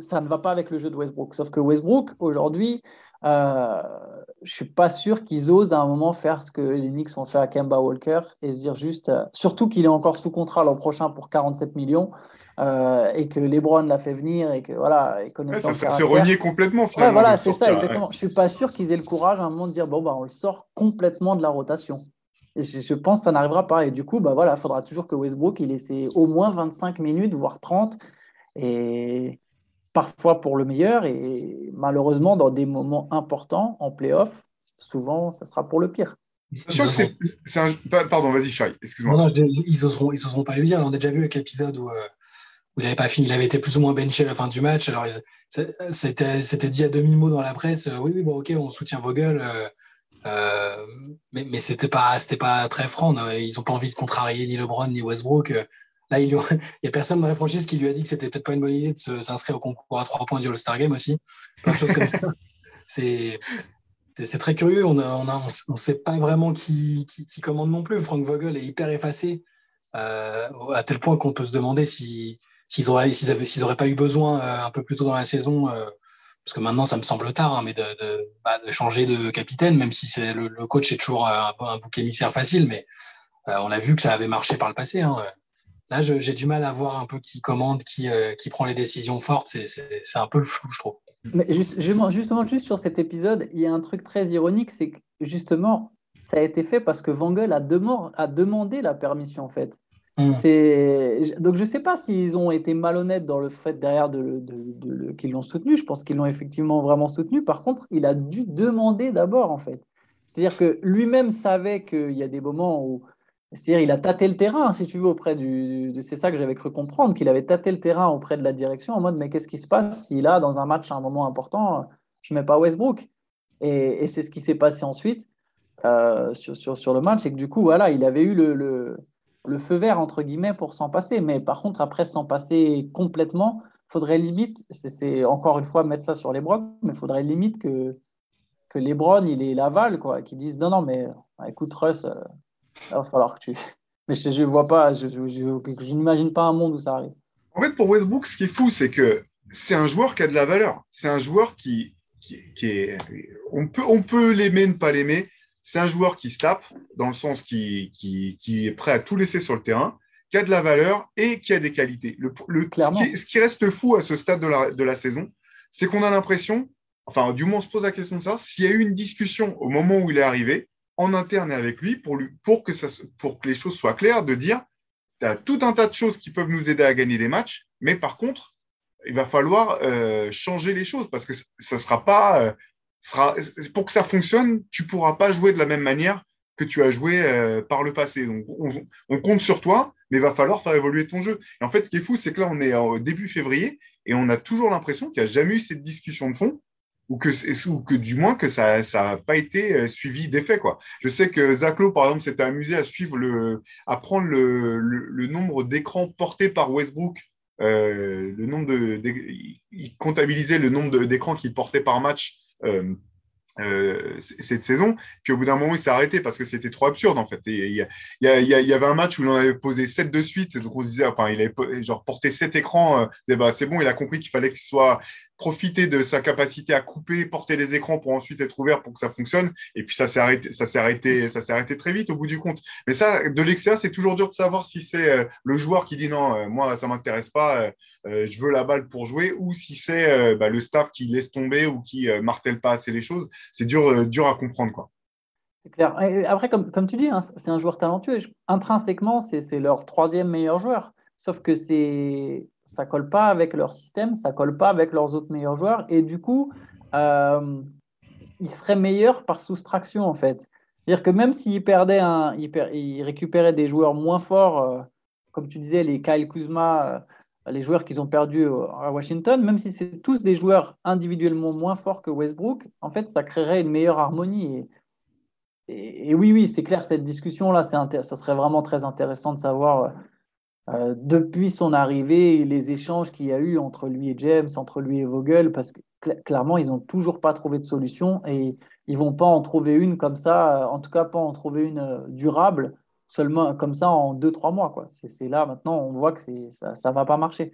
ça ne va pas avec le jeu de Westbrook. Sauf que Westbrook, aujourd'hui, euh, je ne suis pas sûr qu'ils osent à un moment faire ce que les Knicks ont fait à Kemba Walker et se dire juste, euh, surtout qu'il est encore sous contrat l'an prochain pour 47 millions euh, et que LeBron l'a fait venir et que voilà, et connaissant ouais, ça, renier complètement finalement. Ouais, voilà, c'est ça, exactement. Ouais. Je suis pas sûr qu'ils aient le courage à un moment de dire bon bah on le sort complètement de la rotation. Et je, je pense que ça n'arrivera pas. Et du coup, bah voilà, il faudra toujours que Westbrook il ait au moins 25 minutes, voire 30. Et parfois pour le meilleur et malheureusement dans des moments importants en playoff, souvent ça sera pour le pire. Sûr que c'est un... Pardon, vas-y, Chai, excuse-moi. Non, non, ils oseront, ils oseront pas le dire. On a déjà vu avec l'épisode où, euh, où, il avait pas fini, il avait été plus ou moins benché à la fin du match. Alors, c'était dit à demi-mot dans la presse euh, oui, oui, bon, ok, on soutient Vogel. Euh, euh, mais mais c'était pas, pas très franc. Non ils n'ont pas envie de contrarier ni LeBron ni Westbrook. Là, il n'y [LAUGHS] a personne dans la franchise qui lui a dit que c'était peut-être pas une bonne idée de s'inscrire au concours à trois points du All-Star Game aussi. Plein de choses comme ça. [LAUGHS] C'est. C'est très curieux, on ne on on sait pas vraiment qui, qui, qui, commande non plus. Frank Vogel est hyper effacé, euh, à tel point qu'on peut se demander s'ils si, n'auraient pas eu besoin euh, un peu plus tôt dans la saison, euh, parce que maintenant ça me semble tard, hein, mais de, de, bah, de, changer de capitaine, même si c'est le, le, coach est toujours un, un bouc émissaire facile, mais on a vu que ça avait marché par le passé. Hein, Là, j'ai du mal à voir un peu qui commande, qui, euh, qui prend les décisions fortes. C'est un peu le flou, je trouve. Mais juste, justement, juste sur cet épisode, il y a un truc très ironique, c'est que justement, ça a été fait parce que a, dem a demandé la permission, en fait. Mmh. Donc, je ne sais pas s'ils ont été malhonnêtes dans le fait derrière de, de, de, de qu'ils l'ont soutenu. Je pense qu'ils l'ont effectivement vraiment soutenu. Par contre, il a dû demander d'abord, en fait. C'est-à-dire que lui-même savait qu'il y a des moments où C'est-à-dire, il a tâté le terrain, si tu veux, auprès du. C'est ça que j'avais cru comprendre, qu'il avait tâté le terrain auprès de la direction en mode mais qu'est-ce qui se passe si là, dans un match à un moment important, je ne mets pas Westbrook? Et, c'est ce qui s'est passé ensuite euh, sur, sur, sur, le match, et que du coup, voilà, il avait eu le, le, feu vert, entre guillemets, pour s'en passer. Mais par contre, après s'en passer complètement, faudrait limite, c'est encore une fois mettre ça sur les brocs, mais faudrait limite que, que Lebron, il est l'aval, quoi, qu'ils disent non, non, mais écoute, Russ. Euh, il va falloir que tu. Mais je ne vois pas, je, je, n'imagine pas un monde où ça arrive. En fait, pour Westbrook, ce qui est fou, c'est que c'est un joueur qui a de la valeur. C'est un joueur qui, qui, est. On peut, on peut l'aimer, ne pas l'aimer. C'est un joueur qui se tape, dans le sens qui, qui, qui, est prêt à tout laisser sur le terrain, qui a de la valeur et qui a des qualités. Le, le ce, qui, ce, qui, reste fou à ce stade de la, de la saison, c'est qu'on a l'impression, enfin, du moins, on se pose la question de ça, s'il y a eu une discussion au moment où il est arrivé, en interne et avec lui pour, que, les choses soient claires, de dire, tu as tout un tas de choses qui peuvent nous aider à gagner des matchs, mais par contre, il va falloir euh, changer les choses parce que ça sera pas... Euh, pour que ça fonctionne, tu pourras pas jouer de la même manière que tu as joué euh, par le passé. Donc, on, compte sur toi, mais il va falloir faire évoluer ton jeu. En fait, ce qui est fou, c'est que là, on est au début février et on a toujours l'impression qu'il n'y a jamais eu cette discussion de fond ou que, du moins que ça n'a pas été euh, suivi d'effet. Je sais que Zaclo, par exemple, s'était amusé à suivre le, à prendre le, le, nombre d'écrans portés par Westbrook. Euh, le nombre de, il comptabilisait le nombre d'écrans qu'il portait par match euh, cette saison, puis au bout d'un moment, il s'est arrêté parce que c'était trop absurde en fait. Il y, y, avait un match où il en avait posé 7 de suite, donc on se disait, enfin, il avait genre porté 7 écrans, bah, c'est bon, il a compris qu'il fallait qu'il soit profiter de sa capacité à couper, porter les écrans pour ensuite être ouvert pour que ça fonctionne. Et puis ça s'est arrêté, ça s'est arrêté, ça s'est arrêté très vite au bout du compte. Mais ça, de l'extérieur, c'est toujours dur de savoir si c'est euh, le joueur qui dit non, moi ça m'intéresse pas, je veux la balle pour jouer, ou si c'est bah, le staff qui laisse tomber ou qui martèle pas assez les choses c'est dur, euh, dur à comprendre. Quoi. C'est clair. après, comme, comme tu dis, hein, c'est un joueur talentueux. Intrinsèquement, c'est leur troisième meilleur joueur. Sauf que c'est ça colle pas avec leur système, ça colle pas avec leurs autres meilleurs joueurs. Et du coup, euh, il serait meilleur par soustraction, en fait. C'est-à-dire que même s'il perdait un, il, récupérait des joueurs moins forts, euh, comme tu disais, les Kyle Kuzma, les joueurs qu'ils ont perdus à Washington, même si c'est tous des joueurs individuellement moins forts que Westbrook, en fait, ça créerait une meilleure harmonie. Et, oui, oui, c'est clair, cette discussion-là, ça serait vraiment très intéressant de savoir, euh, depuis son arrivée, les échanges qu'il y a eu entre lui et James, entre lui et Vogel, parce que clairement, ils n'ont toujours pas trouvé de solution et ils vont pas en trouver une comme ça, en tout cas pas en trouver une euh, durable seulement comme ça en deux, trois mois. Quoi. C'est, là, maintenant, on voit que ça ne va pas marcher.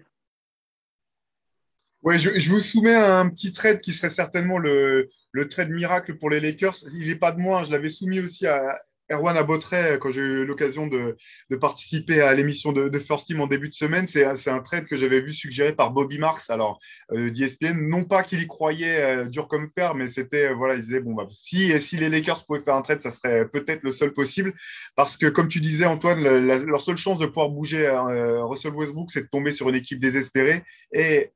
Ouais, je, vous soumets un petit trade qui serait certainement le, le trade miracle pour les Lakers. Il n'est pas de moi, je l'avais soumis aussi à, Erwan Abotret, quand j'ai eu l'occasion de, participer à l'émission de, First Team en début de semaine, c'est un trade que j'avais vu suggéré par Bobby Marks, alors euh, d'ESPN. Non pas qu'il y croyait euh, dur comme fer, mais c'était, euh, voilà, il disait, bon, bah, si, si les Lakers pouvaient faire un trade, ça serait peut-être le seul possible. Parce que, comme tu disais, Antoine, leur seule chance de pouvoir bouger Russell Westbrook, c'est de tomber sur une équipe désespérée. Et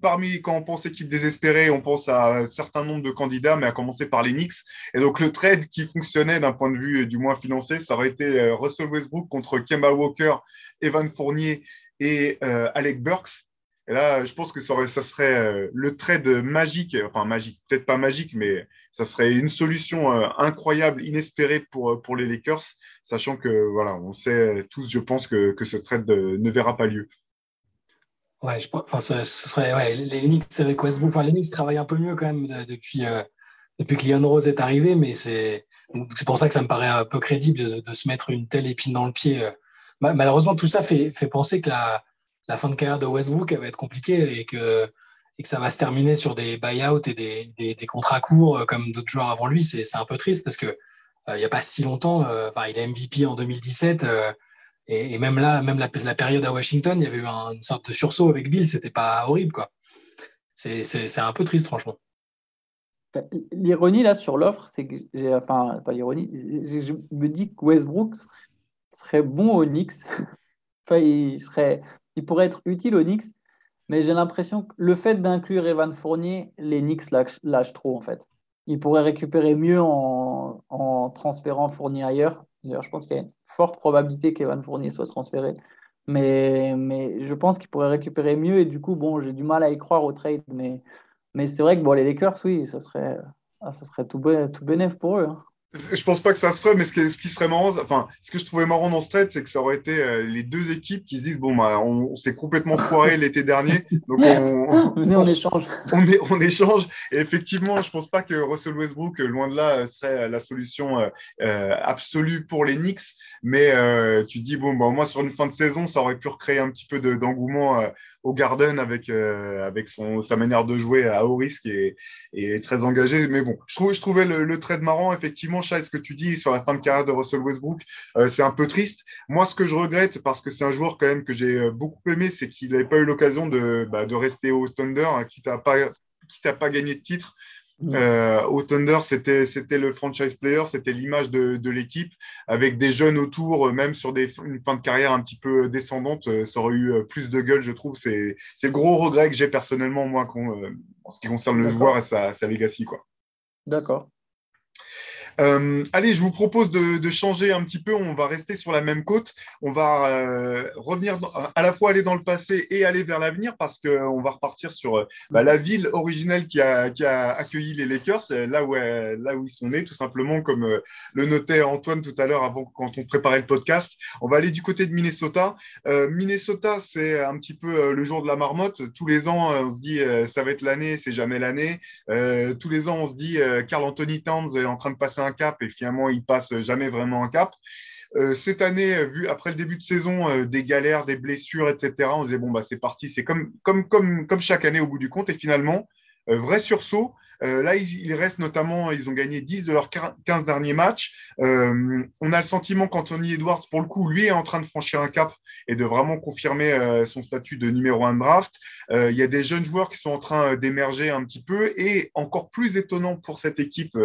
parmi, quand on pense équipe désespérée, on pense à un certain nombre de candidats, mais à commencer par les Knicks. Et donc, le trade qui fonctionnait d'un point de vue euh, du moins financier, ça aurait été euh, Russell Westbrook contre Kemba Walker, Evan Fournier et euh, Alec Burks. Et là, je pense que ça, serait le trade magique, enfin magique, peut-être pas magique, mais ça serait une solution incroyable, inespérée pour, pour les Lakers, sachant que, voilà, on sait tous, je pense, que, que ce trade ne verra pas lieu. Ouais, je, enfin, ce, serait ouais, les avec Westbrook. Enfin, les Knicks travaillent un peu mieux quand même depuis, euh, depuis que Leon Rose est arrivé, mais c'est pour ça que ça me paraît un peu crédible de, se mettre une telle épine dans le pied. Euh. Malheureusement, tout ça fait, fait penser que la, la, fin de carrière de Westbrook va être compliquée et que, et que ça va se terminer sur des buyouts et des, des, des contrats courts euh, comme d'autres joueurs avant lui. C'est un peu triste parce que il n'y a pas si longtemps, enfin, il est MVP en 2017. Et, même là, même la, période à Washington, il y avait eu une sorte de sursaut avec Bill, c'était pas horrible, quoi. C'est un peu triste, franchement. L'ironie là sur l'offre, c'est que j'ai, enfin, pas l'ironie, je me dis que Westbrook serait bon au Knicks. [LAUGHS] enfin, il, serait, il pourrait être utile au Knicks, mais j'ai l'impression que le fait d'inclure Evan Fournier, les Knicks lâchent, trop en fait. Ils pourraient récupérer mieux en, en transférant Fournier ailleurs Je pense qu'il y a une forte probabilité qu'Evan Fournier soit transféré. Mais, mais je pense qu'il pourrait récupérer mieux. Et du coup, bon, j'ai du mal à y croire au trade. Mais, mais c'est vrai que bon, les Lakers, oui, ça serait, ah, ça serait tout, tout bénéf pour eux. Hein. Je pense pas que ça se ferait, mais ce qui, ce qui, serait marrant, enfin, ce que je trouvais marrant dans ce trade, c'est que ça aurait été euh, les deux équipes qui se disent bon, bah, on, s'est complètement foiré [LAUGHS] l'été dernier, donc on, [LAUGHS] on, échange. [LAUGHS] On, est, on, échange. Et effectivement, je pense pas que Russell Westbrook, loin de là, serait la solution euh, euh absolue pour les Knicks. Mais euh, tu te dis bon, bah, au moins sur une fin de saison, ça aurait pu recréer un petit peu d'engouement au Garden avec, euh, avec son, sa manière de jouer à haut risque et, et très engagé. Mais bon, je, trouve, je trouvais le, le trade marrant, effectivement, Chai, ce que tu dis sur la fin de carrière de Russell Westbrook, euh, c'est un peu triste. Moi, ce que je regrette, parce que c'est un joueur quand même que j'ai euh, beaucoup aimé, c'est qu'il n'avait pas eu l'occasion de, bah, de rester au Thunder, hein, quitte à pas quitte pas gagné de titre. Euh, au Thunder, c'était le franchise player, c'était l'image de, de l'équipe, avec des jeunes autour, euh, même sur des, une fin de carrière un petit peu descendante, euh, ça aurait eu plus de gueule, je trouve. C'est le gros regret que j'ai personnellement, moi, en ce qui concerne le joueur et sa, sa legacy. D'accord. Euh, allez, je vous propose de, changer un petit peu. On va rester sur la même côte. On va euh, revenir à la fois aller dans le passé et aller vers l'avenir parce qu'on va repartir sur euh, bah, la ville originelle qui a, accueilli les Lakers, là où, là où ils sont nés, tout simplement, comme le notait Antoine tout à l'heure avant quand on préparait le podcast. On va aller du côté de Minnesota. Minnesota, c'est un petit peu le jour de la marmotte. Tous les ans, on se dit ça va être l'année, c'est jamais l'année. tous les ans, on se dit Carl Anthony Towns est en train de passer un un cap et finalement il passe jamais vraiment un cap. Euh, cette année, vu après le début de saison, euh, des galères, des blessures, etc., on disait bon bah c'est parti, c'est comme, comme, comme, comme chaque année au bout du compte. Et finalement, euh, vrai sursaut, euh, là, il reste notamment, ils ont gagné 10 de leurs 15 derniers matchs. Euh, on a le sentiment qu'Anthony Edwards, pour le coup, lui est en train de franchir un cap et de vraiment confirmer euh, son statut de numéro 1 de draft. il y a des jeunes joueurs qui sont en train d'émerger un petit peu et encore plus étonnant pour cette équipe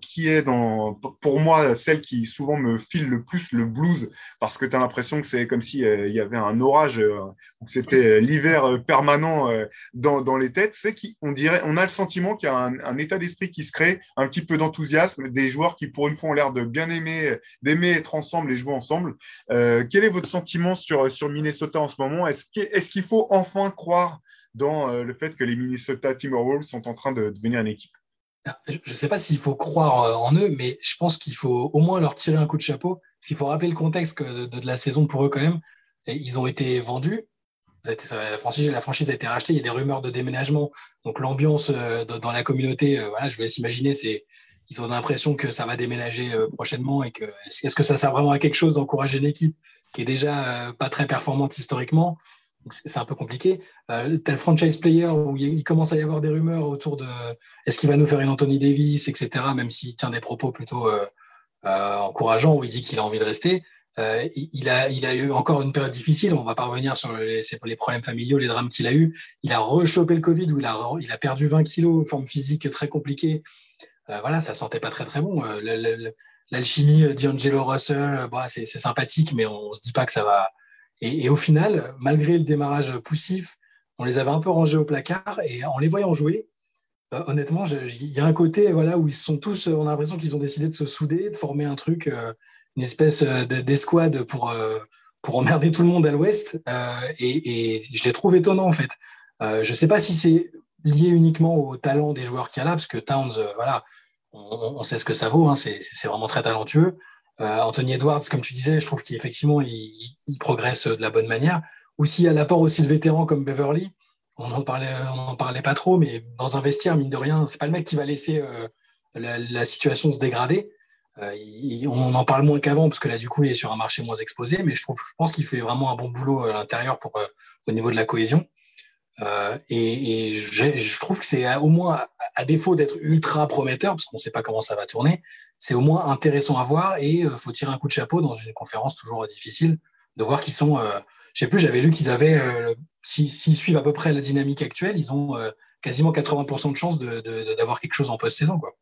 qui est dans, pour moi, celle qui souvent me file le plus le blues parce que tu as l'impression que c'est comme s'il y avait un orage que c'était l'hiver permanent dans, dans les têtes. C'est qu'on dirait, on a le sentiment un, état d'esprit qui se crée, un petit peu d'enthousiasme, des joueurs qui, pour une fois, ont l'air de bien aimer, d'aimer être ensemble et jouer ensemble. Euh, quel est votre sentiment sur, sur Minnesota en ce moment? Est-ce qu'il faut enfin croire dans euh, le fait que les Minnesota Timberwolves sont en train de devenir une équipe? Je ne sais pas s'il faut croire euh, en eux, mais je pense qu'il faut au moins leur tirer un coup de chapeau. Parce faut rappeler le contexte de, la saison pour eux quand même. ils ont été vendus la franchise, a été rachetée, il y a des rumeurs de déménagement. Donc l'ambiance euh, dans la communauté, euh, voilà, je vous laisse imaginer, c'est ils ont l'impression que ça va déménager euh, prochainement et que est-ce que ça sert vraiment à quelque chose d'encourager une équipe qui est déjà pas très performante historiquement? C'est un peu compliqué. tel franchise player où il commence à y avoir des rumeurs autour de est-ce qu'il va nous faire une Anthony Davis, etc. Même s'il tient des propos plutôt encourageants où il dit qu'il a envie de rester. Euh, il, a, il a eu encore une période difficile. On va pas revenir sur les, problèmes familiaux, les drames qu'il a eu. Il a rechopé le Covid où il a, il a perdu 20 kilos, forme physique très compliquée. Euh, voilà, ça sentait pas très très bon. Euh, l'alchimie d'Angelo Russell, bah, c'est sympathique, mais on, se dit pas que ça va. Et, au final, malgré le démarrage poussif, on les avait un peu rangés au placard et en les voyant jouer, honnêtement, il y a un côté voilà où ils sont tous, on a l'impression qu'ils ont décidé de se souder, de former un truc une espèce euh, d'escouade pour, euh, pour emmerder tout le monde à l'ouest. Euh, et, je les trouve étonnants, en fait. je ne sais pas si c'est lié uniquement au talent des joueurs qu'il y a là, parce que Towns, voilà, on, sait ce que ça vaut, hein, c'est vraiment très talentueux. Anthony Edwards, comme tu disais, je trouve qu'effectivement, il, il, progresse de la bonne manière. Aussi, a l'apport aussi de vétérans comme Beverly. On n'en parlait, on parlait pas trop, mais dans un vestiaire, mine de rien, c'est pas le mec qui va laisser la, la, situation se dégrader. Euh, on en parle moins qu'avant parce que là, du coup, il est sur un marché moins exposé, mais je, trouve, je pense qu'il fait vraiment un bon boulot à l'intérieur pour, euh, au niveau de la cohésion. Euh, et, je, trouve que c'est au moins, à défaut d'être ultra prometteur, parce qu'on ne sait pas comment ça va tourner, c'est au moins intéressant à voir et il faut tirer un coup de chapeau dans une conférence toujours difficile de voir qu'ils sont. je sais plus, j'avais lu qu'ils avaient, s'ils suivent à peu près la dynamique actuelle, ils ont quasiment 80% de chances d'avoir quelque chose en post-saison. quoi.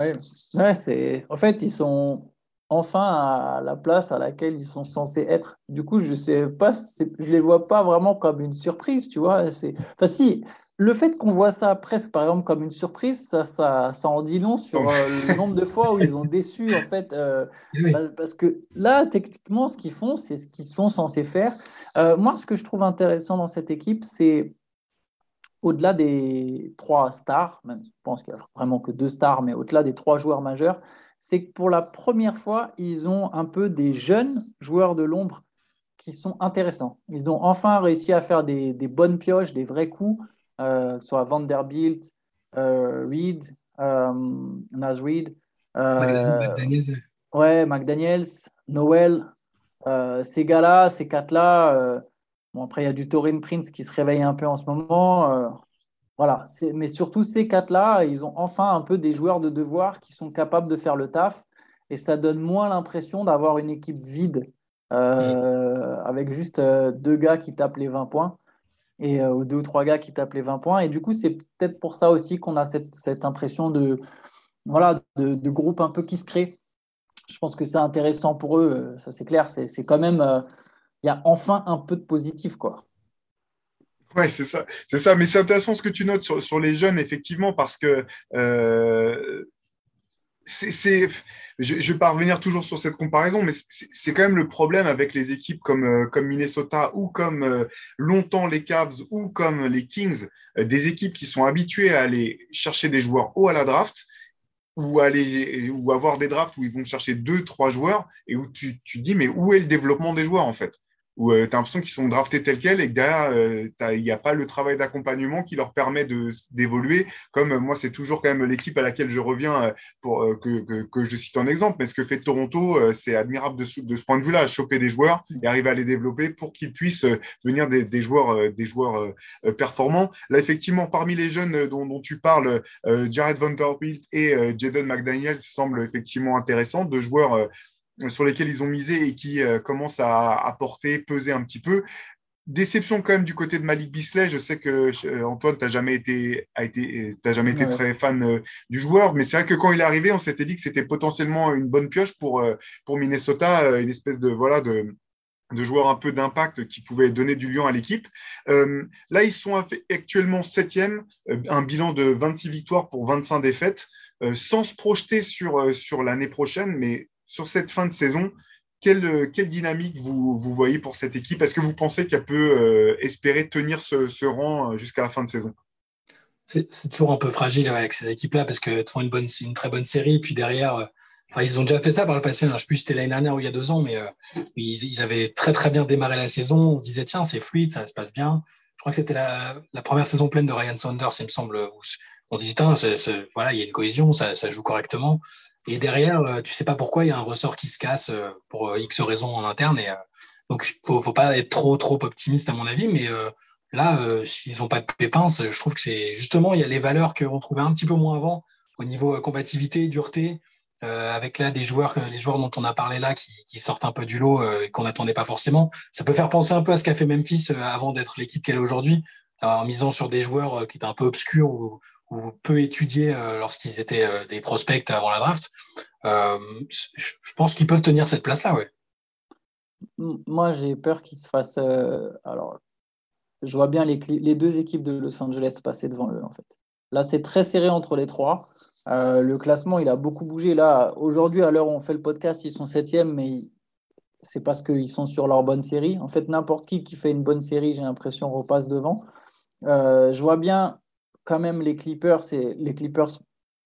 Oui, ouais, c'est... En fait, ils sont enfin à la place à laquelle ils sont censés être. Du coup, je sais pas, je les vois pas vraiment comme une surprise, tu vois. C'est... Enfin, si, le fait qu'on voit ça presque, par exemple, comme une surprise, ça, ça, ça en dit long sur euh, le [LAUGHS] nombre de fois où ils ont déçu, en fait. Euh, parce que là, techniquement, ce qu'ils font, c'est ce qu'ils sont censés faire. Euh, moi, ce que je trouve intéressant dans cette équipe, c'est au-delà des trois stars, même, je pense qu'il n'y a vraiment que deux stars, mais au-delà des trois joueurs majeurs, c'est que pour la première fois, ils ont un peu des jeunes joueurs de l'ombre qui sont intéressants. Ils ont enfin réussi à faire des, des bonnes pioches, des vrais coups euh, soit Vanderbilt, euh, Reed, euh, Naz Reed. McDaniels. Ouais, McDaniels, Noël. ces gars-là, ces quatre-là, bon, après, il y a du Torin Prince qui se réveille un peu en ce moment. Voilà, mais surtout ces quatre-là, ils ont enfin un peu des joueurs de devoir qui sont capables de faire le taf et ça donne moins l'impression d'avoir une équipe vide avec juste deux gars qui tapent les 20 points et euh, deux ou trois gars qui tapent les 20 points. Et du coup, c'est peut-être pour ça aussi qu'on a cette, cette, impression de, voilà, de, de, groupe un peu qui se crée. Je pense que c'est intéressant pour eux, euh, ça c'est clair. C'est quand même, euh, il y a enfin un peu de positif, quoi. Ouais, c'est ça, c'est ça. Mais c'est intéressant ce que tu notes sur, les jeunes, effectivement, parce que c'est, je, je vais pas revenir toujours sur cette comparaison, mais c'est quand même le problème avec les équipes comme, euh, comme Minnesota ou comme euh, longtemps les Cavs ou comme les Kings, euh, des équipes qui sont habituées à aller chercher des joueurs haut à la draft ou aller ou avoir des drafts où ils vont chercher deux, trois joueurs et où tu, tu dis mais où est le développement des joueurs en fait? Où euh, tu as l'impression qu'ils sont draftés tels quels et que derrière, euh, il n'y a pas le travail d'accompagnement qui leur permet d'évoluer. Comme euh, moi, c'est toujours quand même l'équipe à laquelle je reviens pour que, que, que, je cite en exemple. Mais ce que fait Toronto, c'est admirable de, de, ce point de vue-là, choper des joueurs et arriver à les développer pour qu'ils puissent devenir des, des joueurs, des joueurs performants. Là, effectivement, parmi les jeunes dont, dont tu parles, Jared Vanderbilt et Jaden McDaniel semblent effectivement intéressants, deux joueurs sur lesquels ils ont misé et qui euh, commencent à apporter, peser un petit peu. Déception quand même du côté de Malik Bisley. Je sais que euh, Antoine, tu n'as jamais été, a été, jamais été très fan euh, du joueur, mais c'est vrai que quand il est arrivé, on s'était dit que c'était potentiellement une bonne pioche pour, pour Minnesota, une espèce de voilà de, de joueur un peu d'impact qui pouvait donner du lion à l'équipe. là, ils sont actuellement septième, un bilan de 26 victoires pour 25 défaites, sans se projeter sur, sur l'année prochaine, mais sur cette fin de saison, quelle, euh, dynamique vous, voyez pour cette équipe? Est-ce que vous pensez qu'elle peut euh, espérer tenir ce, rang euh, jusqu'à la fin de saison? C'est, toujours un peu fragile avec ces équipes-là parce que font une, bonne, une très bonne série. Puis derrière, ils ont déjà fait ça par le passé. Hein. Je ne sais plus si c'était l'année dernière ou il y a deux ans, mais ils, avaient très bien démarré la saison. On disait, tiens, c'est fluide, ça se passe bien. Je crois que c'était la, première saison pleine de Ryan Saunders, il me semble. On disait, tiens, voilà, il y a une cohésion, ça, ça joue correctement. Et derrière, euh, tu sais pas pourquoi il y a un ressort qui se casse euh, pour euh, X raisons en interne. Et, donc, faut, faut pas être trop, trop optimiste à mon avis. Mais là, s'ils n'ont pas de pépins, je trouve que c'est justement, il y a les valeurs qu'on trouvait un petit peu moins avant au niveau combativité, dureté. avec là des joueurs, les joueurs dont on a parlé là, qui, qui sortent un peu du lot et qu'on n'attendait pas forcément. Ça peut faire penser un peu à ce qu'a fait Memphis avant d'être l'équipe qu'elle est aujourd'hui, en misant sur des joueurs qui étaient un peu obscurs ou, peu étudiés euh, lorsqu'ils étaient euh, des prospects avant la draft. Euh, je pense qu'ils peuvent tenir cette place-là, ouais. Moi, j'ai peur qu'ils se fassent. alors, je vois bien les, deux équipes de Los Angeles passer devant eux, en fait. Là, c'est très serré entre les trois. le classement, il a beaucoup bougé. Là, aujourd'hui, à l'heure où on fait le podcast, ils sont septièmes, mais c'est parce qu'ils sont sur leur bonne série. En fait, n'importe qui qui fait une bonne série, j'ai l'impression, repasse devant. je vois bien quand même les Clippers, les Clippers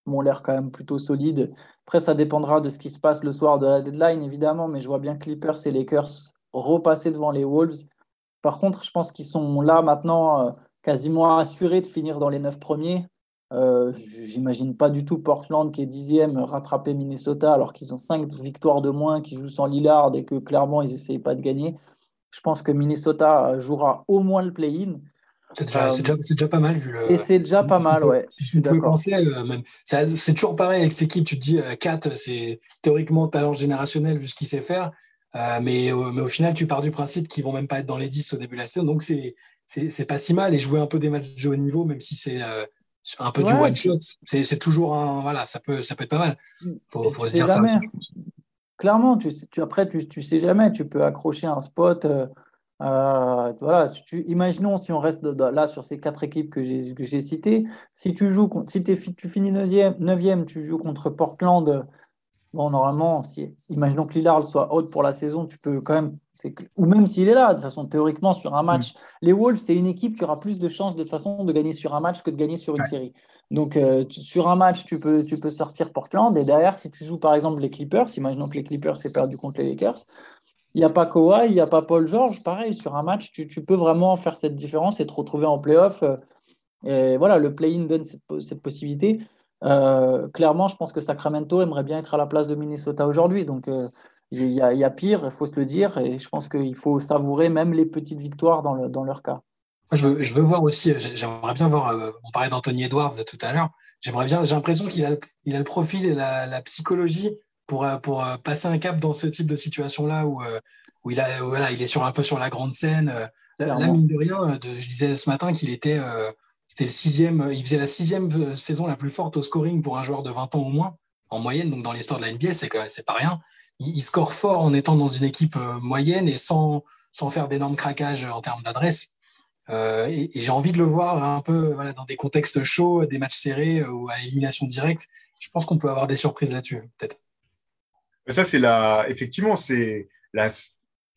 m'ont l'air quand même plutôt solides. Après, ça dépendra de ce qui se passe le soir de la deadline, évidemment, mais je vois bien Clippers et Lakers repasser devant les Wolves. Par contre, je pense qu'ils sont là maintenant euh, quasiment assurés de finir dans les neuf premiers. Euh, J'imagine pas du tout Portland qui est dixième rattraper Minnesota alors qu'ils ont cinq victoires de moins, qui jouent sans Lillard et que clairement ils n'essayent pas de gagner. Je pense que Minnesota jouera au moins le play-in. C'est déjà, déjà, déjà, pas mal vu le. Et c'est déjà pas mal, ouais. Si je pouvais penser, euh, même, c'est toujours pareil avec cette équipe. Tu te dis, euh, 4, c'est théoriquement talent générationnel vu ce qu'il sait faire. Euh, mais, mais, au final, tu pars du principe qu'ils vont même pas être dans les 10 au début de la saison. Donc, c'est pas si mal. Et jouer un peu des matchs de haut niveau, même si c'est un peu du one shot, c'est toujours un. Voilà, ça peut, ça peut être pas mal. Faut, faut se dire ça. Clairement, tu, tu, après, tu, tu sais jamais. Tu peux accrocher un spot Euh, voilà, tu, imaginons si on reste là sur ces quatre équipes que j'ai citées, si tu joues, si tu finis 9e, tu joues contre Portland. Bon, normalement, si, imaginons que Lillard soit out pour la saison, tu peux quand même, ou même s'il est là, de toute façon, théoriquement, sur un match, mm. les Wolves, c'est une équipe qui aura plus de chances de toute façon de gagner sur un match que de gagner sur une série. Donc, euh, sur un match, tu peux, tu peux sortir Portland, et derrière, si tu joues par exemple les Clippers, imaginons que les Clippers s'est perdu contre les Lakers, il n'y a pas Kawhi, il n'y a pas Paul George. Pareil, sur un match, tu, peux vraiment faire cette différence et te retrouver en playoff. Euh, et voilà, le play-in donne cette, possibilité. Euh, clairement, je pense que Sacramento aimerait bien être à la place de Minnesota aujourd'hui. Donc, euh, il y, a pire, il faut se le dire. Et je pense qu'il faut savourer même les petites victoires dans, le, dans leur cas. Veux, je veux, voir aussi, j'aimerais bien voir, on parlait d'Anthony Edwards tout à l'heure, j'aimerais bien, j'ai l'impression qu'il a, le profil et la psychologie pour, euh, pour euh, passer un cap dans ce type de situation-là où, euh, où il, a, voilà, il est sur, un peu sur la grande scène. Là, mine de rien, je disais ce matin qu'il était, c'était le sixième, il faisait la sixième saison la plus forte au scoring pour un joueur de 20 ans au moins, en moyenne. Donc dans l'histoire de la NBA, c'est, c'est pas rien. Il, score fort en étant dans une équipe moyenne et sans, sans faire d'énormes craquages en termes d'adresse. et, j'ai envie de le voir un peu voilà, dans des contextes chauds, des matchs serrés ou à élimination directe. Je pense qu'on peut avoir des surprises là-dessus, peut-être. Ça, c'est la, effectivement, c'est la,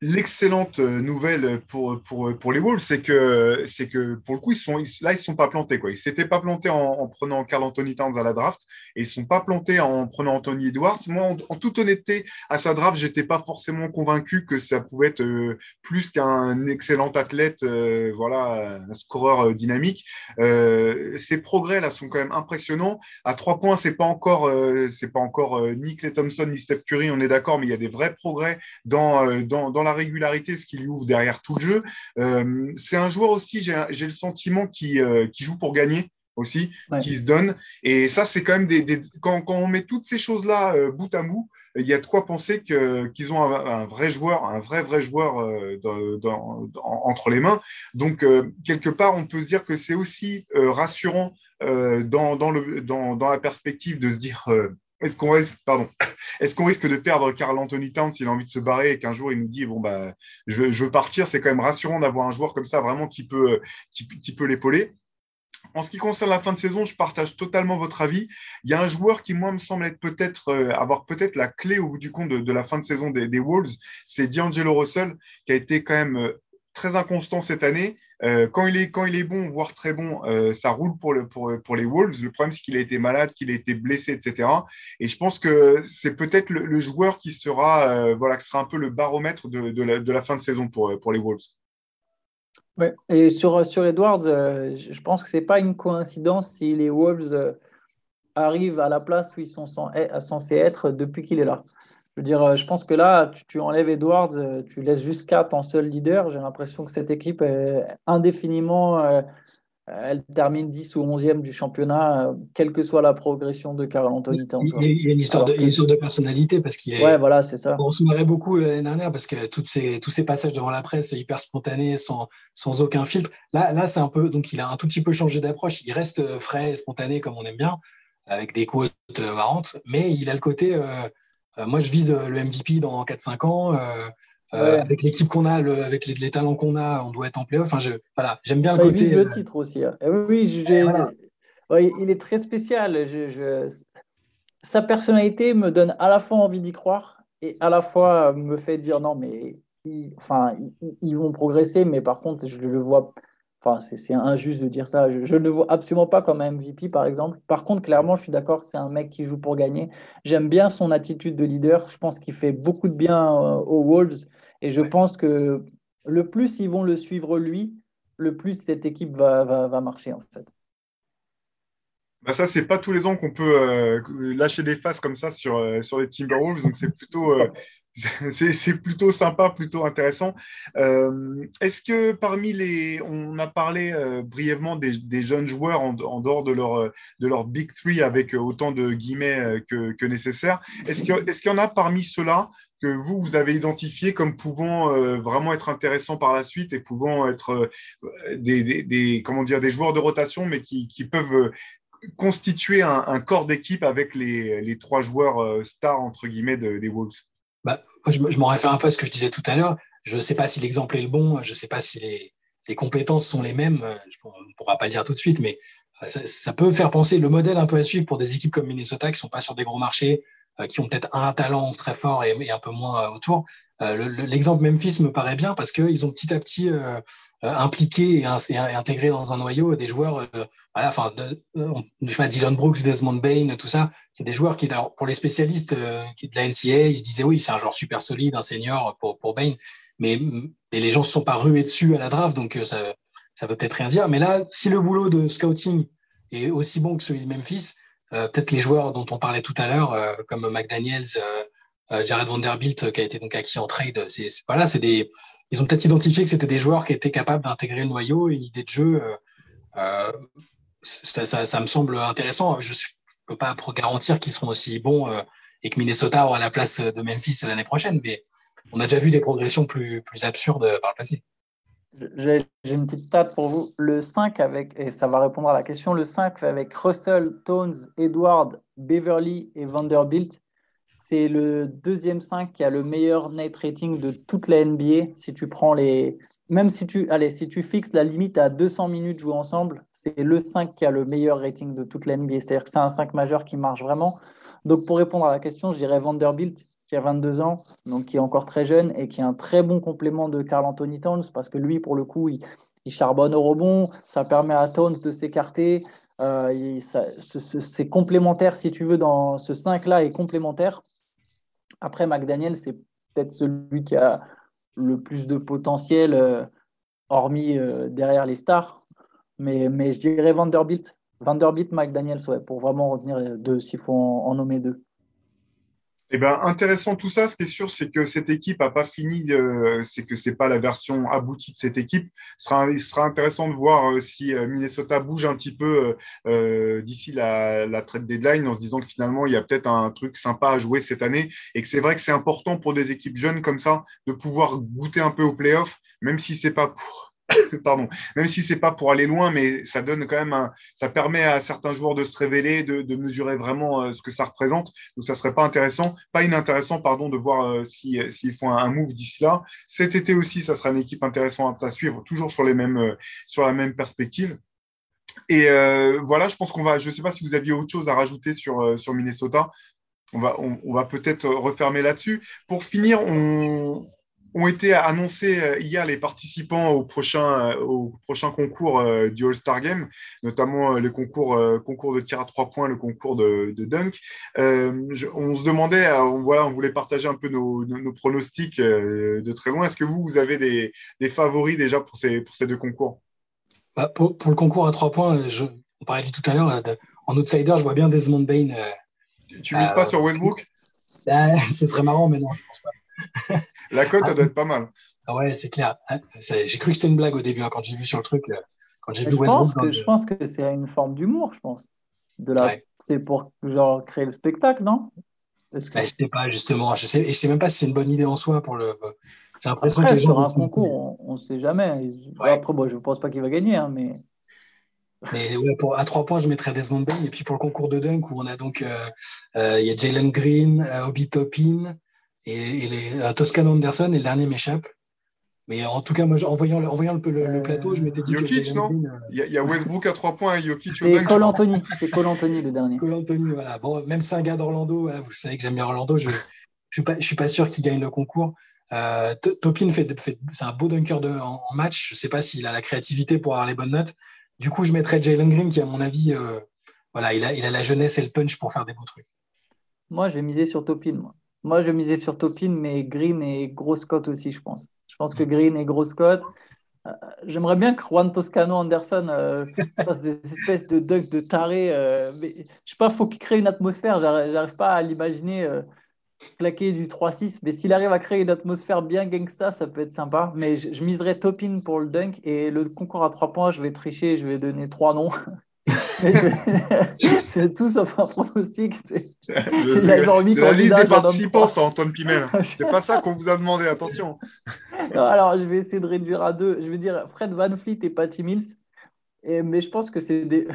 l'excellente euh, nouvelle pour, pour, pour les Wolves, c'est que, c'est que pour le coup, ils sont, là, ils ne sont pas plantés. Quoi. Ils ne s'étaient pas plantés en, prenant Carl Anthony Towns à la draft et ils ne sont pas plantés en prenant Anthony Edwards. Moi, en, toute honnêteté, à sa draft, je n'étais pas forcément convaincu que ça pouvait être euh, plus qu'un excellent athlète, euh, voilà, un scoreur dynamique. ces progrès-là sont quand même impressionnants. À trois points, ce n'est pas encore, c'est pas encore ni Clay Thompson ni Steph Curry, on est d'accord, mais il y a des vrais progrès dans, dans, dans la régularité, ce qui lui ouvre derrière tout le jeu. Euh, c'est un joueur aussi, j'ai le sentiment, qui, euh, qui joue pour gagner aussi, qui se donne. Et ça, c'est quand même des, quand, on met toutes ces choses-là euh, bout à bout, il y a de quoi penser qu'ils ont un, vrai joueur, un vrai vrai joueur entre les mains. Donc quelque part, on peut se dire que c'est aussi rassurant dans, dans, le, dans, la perspective de se dire est-ce qu'on risque, de perdre Carl Anthony Towns s'il a envie de se barrer et qu'un jour il nous dit bon bah je, veux partir C'est quand même rassurant d'avoir un joueur comme ça vraiment qui peut l'épauler. En ce qui concerne la fin de saison, je partage totalement votre avis. Il y a un joueur qui, moi, me semble être peut-être euh, avoir peut-être la clé au bout du compte de, la fin de saison des, des Wolves. C'est D'Angelo Russell, qui a été quand même euh, très inconstant cette année. Euh, quand, il est, quand il est bon, voire très bon, euh, ça roule pour, le, pour, pour, les Wolves. Le problème, c'est qu'il a été malade, qu'il a été blessé, etc. Et je pense que c'est peut-être le, joueur qui sera, euh, voilà, qui sera un peu le baromètre de, la, fin de saison pour, pour les Wolves. Ouais. Et sur, sur Edwards, je pense que ce n'est pas une coïncidence si les Wolves arrivent à la place où ils sont censés être depuis qu'il est là. Je veux dire, euh, je pense que là, tu, enlèves Edwards, euh, tu laisses juste 4 en seul leader. J'ai l'impression que cette équipe est indéfiniment, euh, elle termine 10 ou 11e du championnat, quelle que soit la progression de Carl Anthony. Il y a une histoire, de, de, personnalité parce qu'il est. Ouais, voilà, c'est ça. On se marrait beaucoup l'année dernière parce que toutes ces, tous ces passages devant la presse hyper spontanés, sans, sans aucun filtre. Là, là c'est un peu. Donc, il a un tout petit peu changé d'approche. Il reste frais et spontané comme on aime bien, avec des quotes marrantes, mais il a le côté. Euh, moi, je vise euh, le MVP dans 4-5 ans. Euh, avec l'équipe qu'on a, avec les, talents qu'on a, on doit être en playoff. Enfin, je, voilà, j'aime bien le côté. Il le titre aussi. Hein. Oui, il est très spécial. Je, Sa personnalité me donne à la fois envie d'y croire et à la fois me fait dire non, mais enfin, ils, vont progresser, mais par contre, je le vois Enfin, c'est injuste de dire ça. Je, ne le vois absolument pas comme un MVP, par exemple. Par contre, clairement, je suis d'accord, c'est un mec qui joue pour gagner. J'aime bien son attitude de leader. Je pense qu'il fait beaucoup de bien euh, aux Wolves. Et je pense que le plus ils vont le suivre lui, le plus cette équipe va, va, va marcher, en fait. Bah ça, c'est pas tous les ans qu'on peut euh, lâcher des faces comme ça sur, euh, sur les Timberwolves. Donc, c'est plutôt, [LAUGHS] c'est plutôt sympa, plutôt intéressant. Euh, est-ce que parmi les, on a parlé euh, brièvement des, jeunes joueurs en, dehors de leur, de leur Big Three avec autant de guillemets euh, que, nécessaire. Est-ce qu'il est y en a parmi ceux-là que vous, vous avez identifié comme pouvant vraiment être intéressants par la suite et pouvant être des, comment dire, des joueurs de rotation, mais qui, peuvent constituer un, corps d'équipe avec les, trois joueurs stars, entre guillemets, des Wolves? Bah, je, m'en réfère un peu à ce que je disais tout à l'heure. Je ne sais pas si l'exemple est le bon, je ne sais pas si les, les, compétences sont les mêmes. On ne pourra pas le dire tout de suite, mais ça, peut faire penser le modèle un peu à suivre pour des équipes comme Minnesota qui ne sont pas sur des gros marchés, qui ont peut-être un talent très fort et, un peu moins autour. L'exemple Memphis me paraît bien parce qu'ils ont petit à petit impliqué et, intégré dans un noyau des joueurs, voilà, enfin, je sais pas, Dylan Brooks, Desmond Bain, tout ça, c'est des joueurs qui, pour les spécialistes qui de la NCA, ils se disaient oui, c'est un joueur super solide, un senior pour, pour Bain, mais, mais les gens se sont pas rués dessus à la draft, donc ça, ça veut peut-être rien dire. Mais là, si le boulot de scouting est aussi bon que celui de Memphis, peut-être les joueurs dont on parlait tout à l'heure, comme McDaniels, euh, Jared Vanderbilt qui a été donc acquis en trade. Voilà, c'est des ils ont peut-être identifié que c'était des joueurs qui étaient capables d'intégrer le noyau et une idée de jeu. Euh, euh, ça, me semble intéressant. Je ne peux pas garantir qu'ils seront aussi bons et que Minnesota aura la place de Memphis l'année prochaine, mais on a déjà vu des progressions plus, plus absurdes par le passé. J'ai une petite stat pour vous. Le 5 avec, et ça va répondre à la question, le 5 avec Russell, Tones, Edward, Beverly et Vanderbilt, c'est le deuxième 5 qui a le meilleur net rating de toute la NBA. Si tu prends les. Même si tu, allez, si tu fixes la limite à 200 minutes jouées ensemble, c'est le 5 qui a le meilleur rating de toute la NBA. C'est-à-dire que c'est un 5 majeur qui marche vraiment. Donc, pour répondre à la question, je dirais Vanderbilt, qui a 22 ans, donc qui est encore très jeune et qui est un très bon complément de Carl Anthony Towns parce que lui, pour le coup, il, charbonne au rebond. Ça permet à Towns de s'écarter. Euh, c'est complémentaire, si tu veux, dans ce 5-là est complémentaire. Après, McDaniel, c'est peut-être celui qui a le plus de potentiel, euh, hormis euh, derrière les stars. Mais, je dirais Vanderbilt. Vanderbilt, McDaniel, ouais, pour vraiment retenir deux, s'il faut en nommer deux. Eh ben, intéressant tout ça. Ce qui est sûr, c'est que cette équipe n'a pas fini. c'est que c'est pas la version aboutie de cette équipe. Ce sera, il sera intéressant de voir euh, si euh, Minnesota bouge un petit peu euh, d'ici la, la trade deadline en se disant que finalement il y a peut-être un truc sympa à jouer cette année et que c'est vrai que c'est important pour des équipes jeunes comme ça de pouvoir goûter un peu aux playoffs, même si c'est pas pour [LAUGHS] pardon, même si c'est pas pour aller loin, mais ça donne quand même un, ça permet à certains joueurs de se révéler, de, mesurer vraiment euh, ce que ça représente. Donc ça serait pas intéressant, pas inintéressant, pardon, de voir euh, s'ils si, font un, move d'ici là. Cet été aussi, ça sera une équipe intéressante à suivre, toujours sur les mêmes, euh, sur la même perspective. Et voilà, je pense qu'on va, je ne sais pas si vous aviez autre chose à rajouter sur, sur Minnesota. On va, on va peut-être refermer là-dessus. Pour finir, on, ont été annoncés euh, hier les participants au prochain, euh, au prochain concours euh, du All-Star Game, notamment le concours, concours de tir à trois points, le concours de, dunk. on se demandait, on, voilà, on voulait partager un peu nos, pronostics de très loin. Est-ce que vous, vous avez des, favoris déjà pour ces, pour ces deux concours? Bah, pour, le concours à trois points, je, on parlait tout à l'heure, en outsider, je vois bien Desmond Bain. tu mises pas sur Westbrook? bah, [LAUGHS] Ce serait marrant, mais non, je pense pas. [LAUGHS] La cote, elle doit être pas mal. Ah ouais, c'est clair. Ah, j'ai cru que c'était une blague au début, hein, quand j'ai vu sur le truc. Quand j'ai vu je, pense que, je pense que c'est une forme d'humour, je pense. De la... C'est pour genre, créer le spectacle, non? Que... bah, Je sais pas, justement. Je sais, je sais même pas si c'est une bonne idée en soi pour le. J'ai l'impression que sur un concours, on ne sait jamais. Après, bon, je ne pense pas qu'il va gagner, hein, mais. Mais pour, à trois points, je mettrais Desmond Bain. Et puis pour le concours de dunk, où on a donc euh, euh, il y a Jalen Green, euh, Obi Toppin, et, les, euh, Toscano Anderson, et le dernier m'échappe. Mais en tout cas, moi, en voyant, le, en voyant le, plateau, je m'étais dit Jokic, non euh, il, y a, Westbrook à 3 points et Jokic C'est Cole Anthony, c'est Cole Anthony le dernier. Cole Anthony, voilà. Bon, même c'est un gars d'Orlando, vous savez que j'aime bien Orlando, je ne suis, pas, je suis pas sûr qu'il gagne le concours. Euh, Topin, fait, fait c'est un beau dunker de, en, match. Je ne sais pas s'il a la créativité pour avoir les bonnes notes. Du coup, je mettrais Jalen Green, qui, à mon avis, euh, voilà, il a, il a la jeunesse et le punch pour faire des beaux trucs. Moi, je vais miser sur Topin. Moi. Moi, je misais sur Topin, mais Green et Gros Scott aussi, je pense. Je pense que Green et Gros Scott. Euh, j'aimerais bien que Juan Toscano Anderson euh, [LAUGHS] fasse des espèces de ducks de taré. Euh, mais je sais pas, faut qu'il crée une atmosphère. J'arrive pas à l'imaginer claquer du 3-6. Mais s'il arrive à créer une atmosphère bien gangsta, ça peut être sympa. Mais je, je miserais Topin pour le dunk. Et le concours à 3 points, je vais tricher. Je vais donner trois noms. [LAUGHS] [LAUGHS] c'est tout sauf un pronostic. Il a genre 8 la liste des participants, c'est Antoine Pimel. [LAUGHS] C'est pas ça qu'on vous a demandé, attention. [LAUGHS] alors, je vais essayer de réduire à deux. Je vais dire Fred Van Fleet et Patty Mills. Et, mais je pense que c'est des.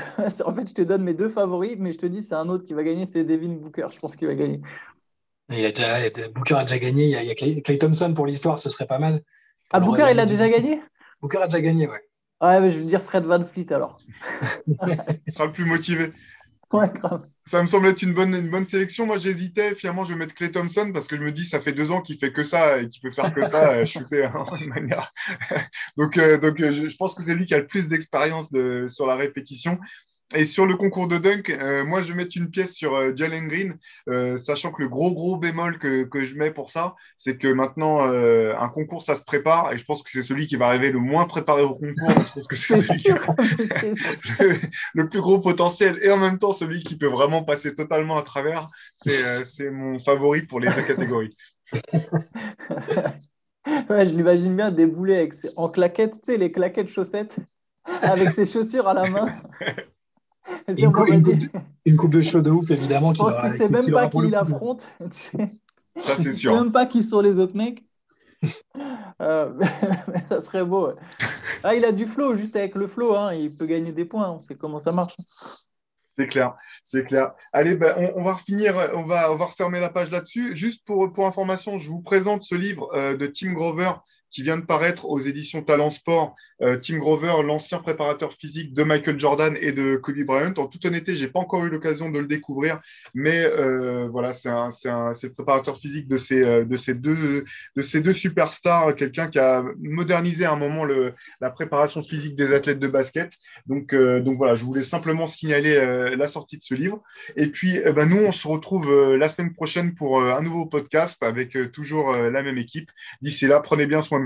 en fait, je te donne mes deux favoris, mais je te dis, c'est un autre qui va gagner, c'est Devin Booker. Je pense qu'il va gagner. Il a déjà, Booker a déjà gagné. Il y a, Clay, Thompson pour l'histoire, ce serait pas mal. Ah, Booker, il a déjà gagné? Booker a déjà gagné, ouais. Ouais, mais je veux dire Fred Van Fleet alors. il [LAUGHS] sera le plus motivé. Ouais, grave. Ça me semble être une bonne, une bonne sélection. Moi, j'hésitais. Finalement, je vais mettre Clay Thompson parce que je me dis, ça fait deux ans qu'il fait que ça et qu'il peut faire que ça, euh, shooter [LAUGHS] en manière. [LAUGHS] donc, euh, donc euh, je, je, pense que c'est lui qui a le plus d'expérience sur la répétition. Et sur le concours de dunk, euh, moi, je vais mettre une pièce sur euh, Jalen Green, euh, sachant que le gros, gros bémol que, que je mets pour ça, c'est que maintenant, un concours, ça se prépare, et je pense que c'est celui qui va arriver le moins préparé au concours. Je pense que [LAUGHS] c'est [LAUGHS] [LAUGHS] le plus gros potentiel, et en même temps, celui qui peut vraiment passer totalement à travers. C'est mon favori pour les deux catégories. ouais, je l'imagine bien débouler avec en claquettes, tu sais, les claquettes chaussettes, avec ses chaussures à la main. [LAUGHS] Une, coupe, de cheveux de ouf, évidemment. Je pense que c'est même pas qui l'affronte. [LAUGHS] Ça, c'est sûr. même pas qui sont les autres mecs. [LAUGHS] Euh, ça serait beau. Ah, il a du flow, juste avec le flow, hein, il peut gagner des points. On sait comment ça marche. C'est clair, c'est clair. Allez, ben, on, va finir, on va, on va refermer la page là-dessus. Juste pour, pour information, je vous présente ce livre euh, de Tim Grover qui vient de paraître aux éditions Talent Sport. Euh, Tim Grover, l'ancien préparateur physique de Michael Jordan et de Kobe Bryant. En toute honnêteté, j'ai pas encore eu l'occasion de le découvrir, mais euh, voilà, c'est le préparateur physique de ces, euh, de ces, deux, de ces deux superstars, quelqu'un qui a modernisé à un moment la préparation physique des athlètes de basket. Donc, donc voilà, je voulais simplement signaler la sortie de ce livre. Et puis, ben, nous, on se retrouve la semaine prochaine pour un nouveau podcast avec toujours la même équipe. D'ici là, prenez bien soin de